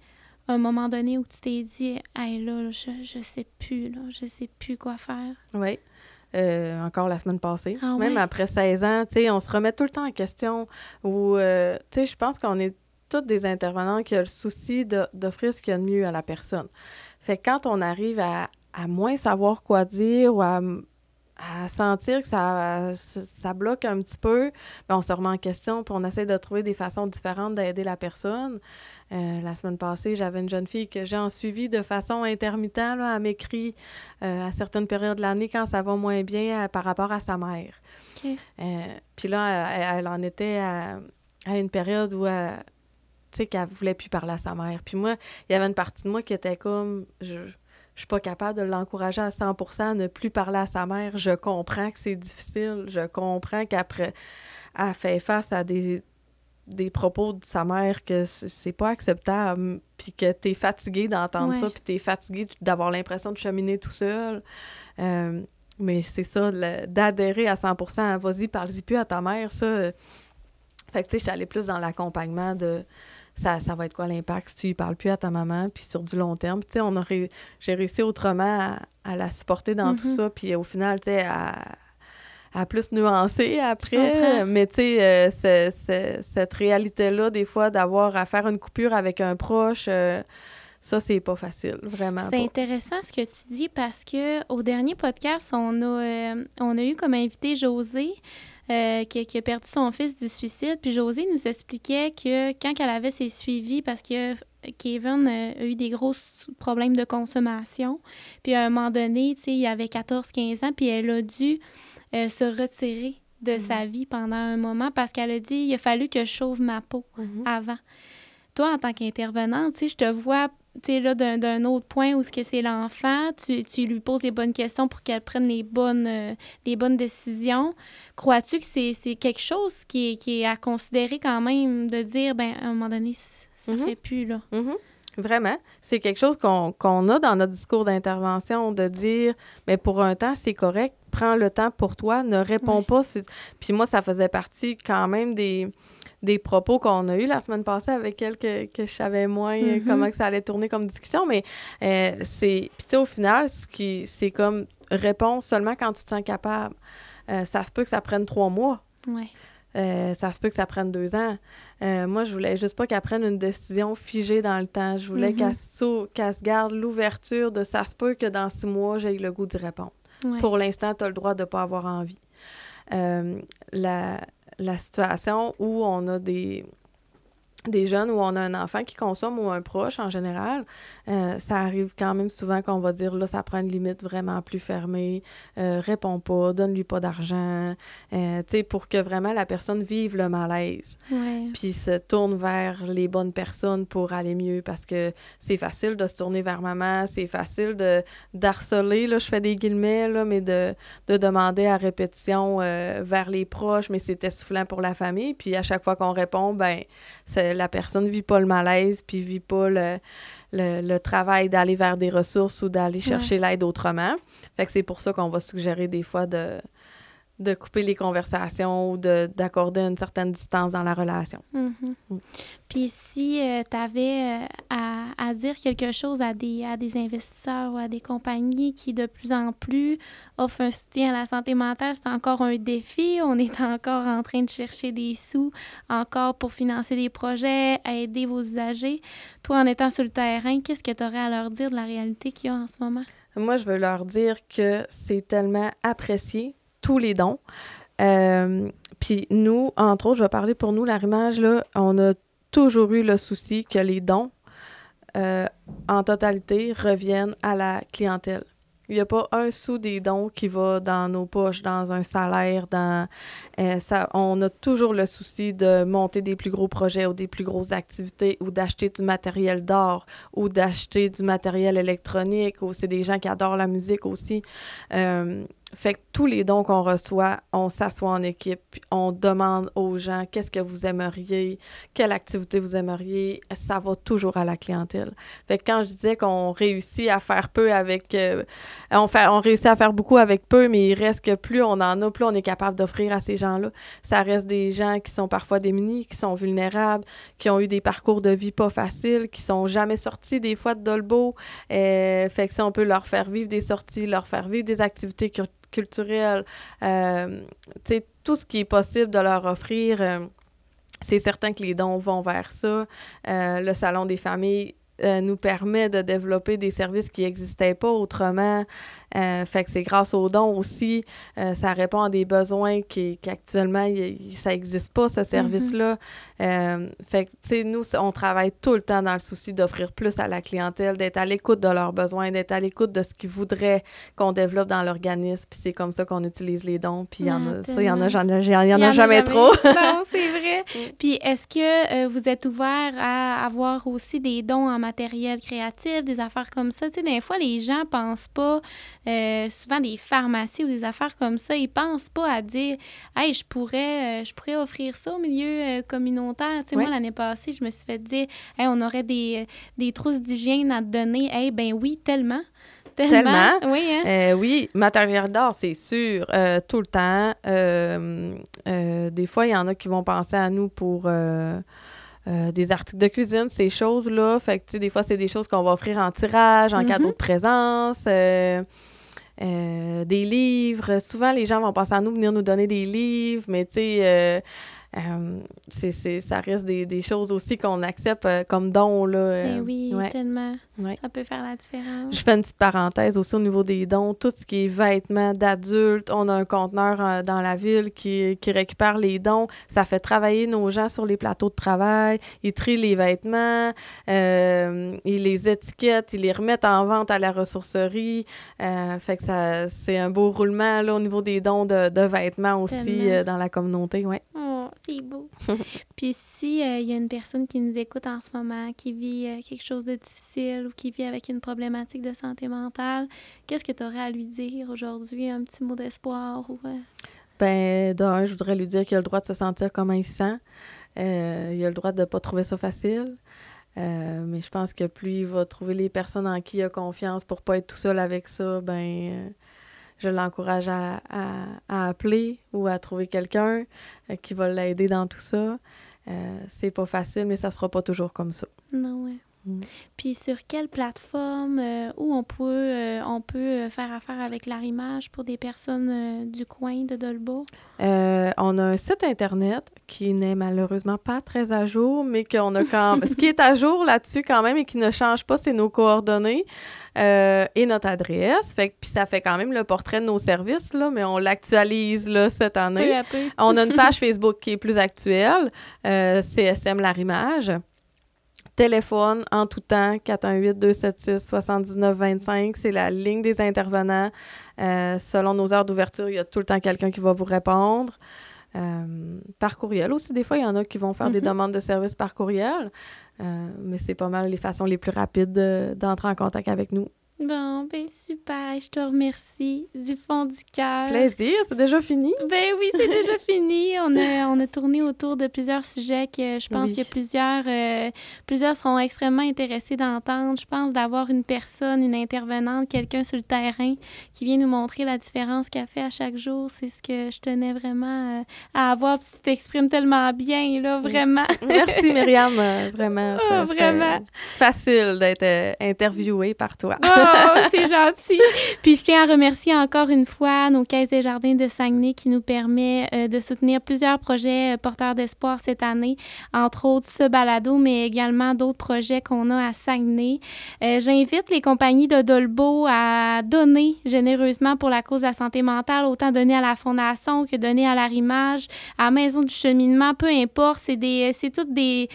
un moment donné où tu t'es dit, hey là, je, je sais plus, là, je sais plus quoi faire? Oui. Euh, encore la semaine passée. Ah Même après 16 ans, tu sais, on se remet tout le temps en question. Ou, euh, tu sais, je pense qu'on est toutes des intervenants qui ont le souci d'offrir ce qu'il y a de mieux à la personne. Fait que quand on arrive à, à moins savoir quoi dire ou à, à sentir que ça, ça, ça bloque un petit peu, ben on se remet en question puis on essaie de trouver des façons différentes d'aider la personne. Euh, la semaine passée, j'avais une jeune fille que j'ai en suivi de façon intermittente. Là, elle m'écrit euh, à certaines périodes de l'année quand ça va moins bien euh, par rapport à sa mère. Puis là, elle, elle en était à, à une période où elle, tu sais, qu'elle voulait plus parler à sa mère. Puis moi, il y avait une partie de moi qui était comme, je, je suis pas capable de l'encourager à 100% à ne plus parler à sa mère. Je comprends que c'est difficile. Je comprends qu'après, elle fait face à des, des propos de sa mère que c'est pas acceptable, puis que tu es fatigué d'entendre ça, puis tu es fatigué d'avoir l'impression de cheminer tout seul. Euh, mais c'est ça, d'adhérer à 100% vas-y, parle-y plus à ta mère, ça. Euh, fait que, tu sais, je suis allée plus dans l'accompagnement de ça, ça va être quoi l'impact si tu y parles plus à ta maman, puis sur du long terme. tu sais, on aurait, j'ai réussi autrement à, la supporter dans tout mm-hmm. ça, puis au final, tu sais, à, à, plus nuancer après. Mais tu sais, euh, cette réalité-là, des fois, d'avoir à faire une coupure avec un proche, euh, ça, c'est pas facile, vraiment. C'est intéressant ce que tu dis parce que au dernier podcast, on a, euh, on a eu comme invité José. Euh, qui, a perdu son fils du suicide. Puis José nous expliquait que quand elle avait ses suivis, parce que Kevin a eu des gros problèmes de consommation, puis à un moment donné, tu sais, il avait 14-15 ans, puis elle a dû se retirer de mm-hmm. sa vie pendant un moment parce qu'elle a dit il a fallu que je chauffe ma peau mm-hmm. avant. Toi, en tant qu'intervenante, tu sais, je te vois tu là, d'un autre point où ce que c'est l'enfant, tu, tu, lui poses les bonnes questions pour qu'elle prenne les bonnes, euh, les bonnes décisions. Crois-tu que c'est quelque chose qui est, qui est à considérer quand même de dire, ben à un moment donné, ça ne mm-hmm. fait plus, là? Mm-hmm. Vraiment. C'est quelque chose qu'on a dans notre discours d'intervention, de dire, mais pour un temps, c'est correct, prends le temps pour toi, ne réponds pas. Puis moi, ça faisait partie quand même des des propos qu'on a eu la semaine passée avec elle que, que je savais moins mm-hmm. comment que ça allait tourner comme discussion, mais euh, c'est... Puis tu sais, au final, ce qui, c'est comme réponse seulement quand tu te sens capable. Euh, ça se peut que ça prenne trois mois. Ouais. Euh, ça se peut que ça prenne deux ans. moi, je voulais juste pas qu'elle prenne une décision figée dans le temps. Je voulais mm-hmm. qu'elle, se garde l'ouverture de ça se peut que dans six mois, j'ai le goût d'y répondre. Pour l'instant, tu as le droit de ne pas avoir envie. la, la situation où on a des, des jeunes où on a un enfant qui consomme ou un proche en général, euh, ça arrive quand même souvent qu'on va dire là, ça prend une limite vraiment plus fermée, euh, réponds pas, donne-lui pas d'argent, euh, tu sais, pour que vraiment la personne vive le malaise. Puis se tourne vers les bonnes personnes pour aller mieux parce que c'est facile de se tourner vers maman, c'est facile de d'harceler, là, je fais des guillemets, là, mais de, de demander à répétition vers les proches, mais c'est essoufflant pour la famille. Puis à chaque fois qu'on répond, ben la personne vit pas le malaise, puis vit pas le, le, travail d'aller vers des ressources ou d'aller chercher l'aide autrement. Fait que c'est pour ça qu'on va suggérer des fois de, de couper les conversations ou d'accorder une certaine distance dans la relation. Mm-hmm. Mm. Puis si euh, tu avais euh, à, à, dire quelque chose à des, à des investisseurs ou à des compagnies qui de plus en plus offrent un soutien à la santé mentale, c'est encore un défi? On est encore en train de chercher des sous encore pour financer des projets, aider vos usagers? Toi, en étant sur le terrain, qu'est-ce que tu aurais à leur dire de la réalité qu'il y a en ce moment? Moi, je veux leur dire que c'est tellement apprécié tous les dons. Euh, puis nous, entre autres, je vais parler pour nous, l'arrimage, là, on a toujours eu le souci que les dons, euh, en totalité, reviennent à la clientèle. Il n'y a pas un sou des dons qui va dans nos poches, dans un salaire, dans euh, ça. On a toujours le souci de monter des plus gros projets ou des plus grosses activités ou d'acheter du matériel d'or ou d'acheter du matériel électronique ou c'est des gens qui adorent la musique aussi. Fait que tous les dons qu'on reçoit, on s'assoit en équipe, on demande aux gens qu'est-ce que vous aimeriez, quelle activité vous aimeriez, ça va toujours à la clientèle. Fait que quand je disais qu'on réussit à faire peu avec, euh, on, fait, on réussit à faire beaucoup avec peu, mais il reste que plus on en a, plus on est capable d'offrir à ces gens-là. Ça reste des gens qui sont parfois démunis, qui sont vulnérables, qui ont eu des parcours de vie pas faciles, qui sont jamais sortis des fois de Dolbo. Euh, fait que si on peut leur faire vivre des sorties, leur faire vivre des activités culturel, euh, tout ce qui est possible de leur offrir. Euh, c'est certain que les dons vont vers ça. Euh, le Salon des familles nous permet de développer des services qui n'existaient pas autrement. Euh, fait que c'est grâce aux dons aussi, euh, ça répond à des besoins qui, qu'actuellement, ça n'existe pas, ce service-là. Euh, fait que, tu sais, nous, on travaille tout le temps dans le souci d'offrir plus à la clientèle, d'être à l'écoute de leurs besoins, d'être à l'écoute de ce qu'ils voudraient qu'on développe dans l'organisme. Puis c'est comme ça qu'on utilise les dons. Puis il y en a, ça, il y en a, j'en, y en a jamais, trop. non, c'est vrai. Puis est-ce que vous êtes ouvert à avoir aussi des dons en matériel créatif, des affaires comme ça. Tu sais, des fois, les gens pensent pas, euh, souvent des pharmacies ou des affaires comme ça, ils pensent pas à dire, hey, je pourrais, euh, je pourrais offrir ça au milieu euh, communautaire. Tu sais, moi, l'année passée, je me suis fait dire, hey, on aurait des, des trousses d'hygiène à te donner. Hey, ben oui, tellement. Tellement. Oui, hein? Euh, oui, matériel d'art, c'est sûr, euh, tout le temps. Euh, des fois, il y en a qui vont penser à nous pour des articles de cuisine, ces choses-là. Fait que, tu sais, des fois, c'est des choses qu'on va offrir en tirage, en cadeau de mm-hmm. présence. des livres. Souvent, les gens vont penser à nous, venir nous donner des livres, mais tu sais, euh, c'est, ça reste des, des choses aussi qu'on accepte euh, comme dons. Là, ben oui, tellement. Ça peut faire la différence. Je fais une petite parenthèse aussi au niveau des dons. Tout ce qui est vêtements d'adultes, on a un conteneur euh, dans la ville qui, qui, récupère les dons. Ça fait travailler nos gens sur les plateaux de travail. Ils trient les vêtements, ils les étiquettent, ils les remettent en vente à la ressourcerie. fait que ça, c'est un beau roulement là, au niveau des dons de, de vêtements aussi dans la communauté. Ouais. C'est beau. Puis si il euh, y a une personne qui nous écoute en ce moment, qui vit euh, quelque chose de difficile ou qui vit avec une problématique de santé mentale, qu'est-ce que tu aurais à lui dire aujourd'hui? Un petit mot d'espoir ou... Euh? Ben, d'un, je voudrais lui dire qu'il a le droit de se sentir comme il sent. il a le droit de ne pas trouver ça facile. mais je pense que plus il va trouver les personnes en qui il a confiance pour pas être tout seul avec ça, ben je l'encourage à, appeler ou à trouver quelqu'un euh, qui va l'aider dans tout ça. Euh, c'est pas facile, mais ça sera pas toujours comme ça. Non, ouais. Mm. Puis sur quelle plateforme euh, où on peut, on peut faire affaire avec l'Arimage pour des personnes du coin de Dolbeau? on a un site Internet qui n'est malheureusement pas très à jour, mais qu'on a quand Ce qui est à jour là-dessus quand même et qui ne change pas, c'est nos coordonnées. Euh, et notre adresse. Fait, puis ça fait quand même le portrait de nos services, là, mais on l'actualise là, cette année. on a une page Facebook qui est plus actuelle, euh, CSM Larimage. Téléphone en tout temps, 418-276-7925. C'est la ligne des intervenants. Euh, selon nos heures d'ouverture, il y a tout le temps quelqu'un qui va vous répondre. par courriel aussi, des fois, il y en a qui vont faire des mm-hmm. demandes de services par courriel. Euh, mais c'est pas mal les façons les plus rapides d'entrer en contact avec nous. Bon, ben super, je te remercie du fond du cœur. Plaisir, c'est déjà fini? Ben oui, c'est déjà fini. On a, on a tourné autour de plusieurs sujets que je pense que plusieurs, euh, plusieurs seront extrêmement intéressés d'entendre. Je pense d'avoir une personne, une intervenante, quelqu'un sur le terrain qui vient nous montrer la différence qu'elle fait à chaque jour. C'est ce que je tenais vraiment euh, à avoir. tu t'exprimes tellement bien, là, vraiment. Merci, Myriam, euh, vraiment. Oh, vraiment. Facile d'être interviewée par toi. Ah, Oh, c'est gentil. Puis je tiens à remercier encore une fois nos caisses des jardins de Saguenay qui nous permet euh, de soutenir plusieurs projets euh, porteurs d'espoir cette année, entre autres ce balado, mais également d'autres projets qu'on a à Saguenay. Euh, j'invite les compagnies de Dolbo à donner généreusement pour la cause de la santé mentale, autant donner à la Fondation que donner à l'Arrimage, à Maison du cheminement, peu importe. C'est toutes des,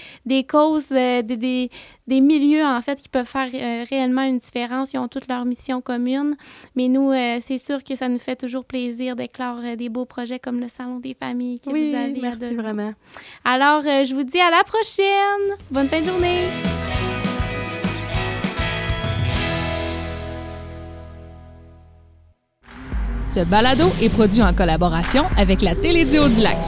causes, des milieux, en fait, qui peuvent faire réellement une différence toute leur mission commune. Mais nous, euh, c'est sûr que ça nous fait toujours plaisir d'éclore euh, des beaux projets comme le Salon des familles que oui, vous avez. merci vraiment. Alors, euh, je vous dis à la prochaine. Bonne fin de journée. Ce balado est produit en collaboration avec la Télédio du Lac.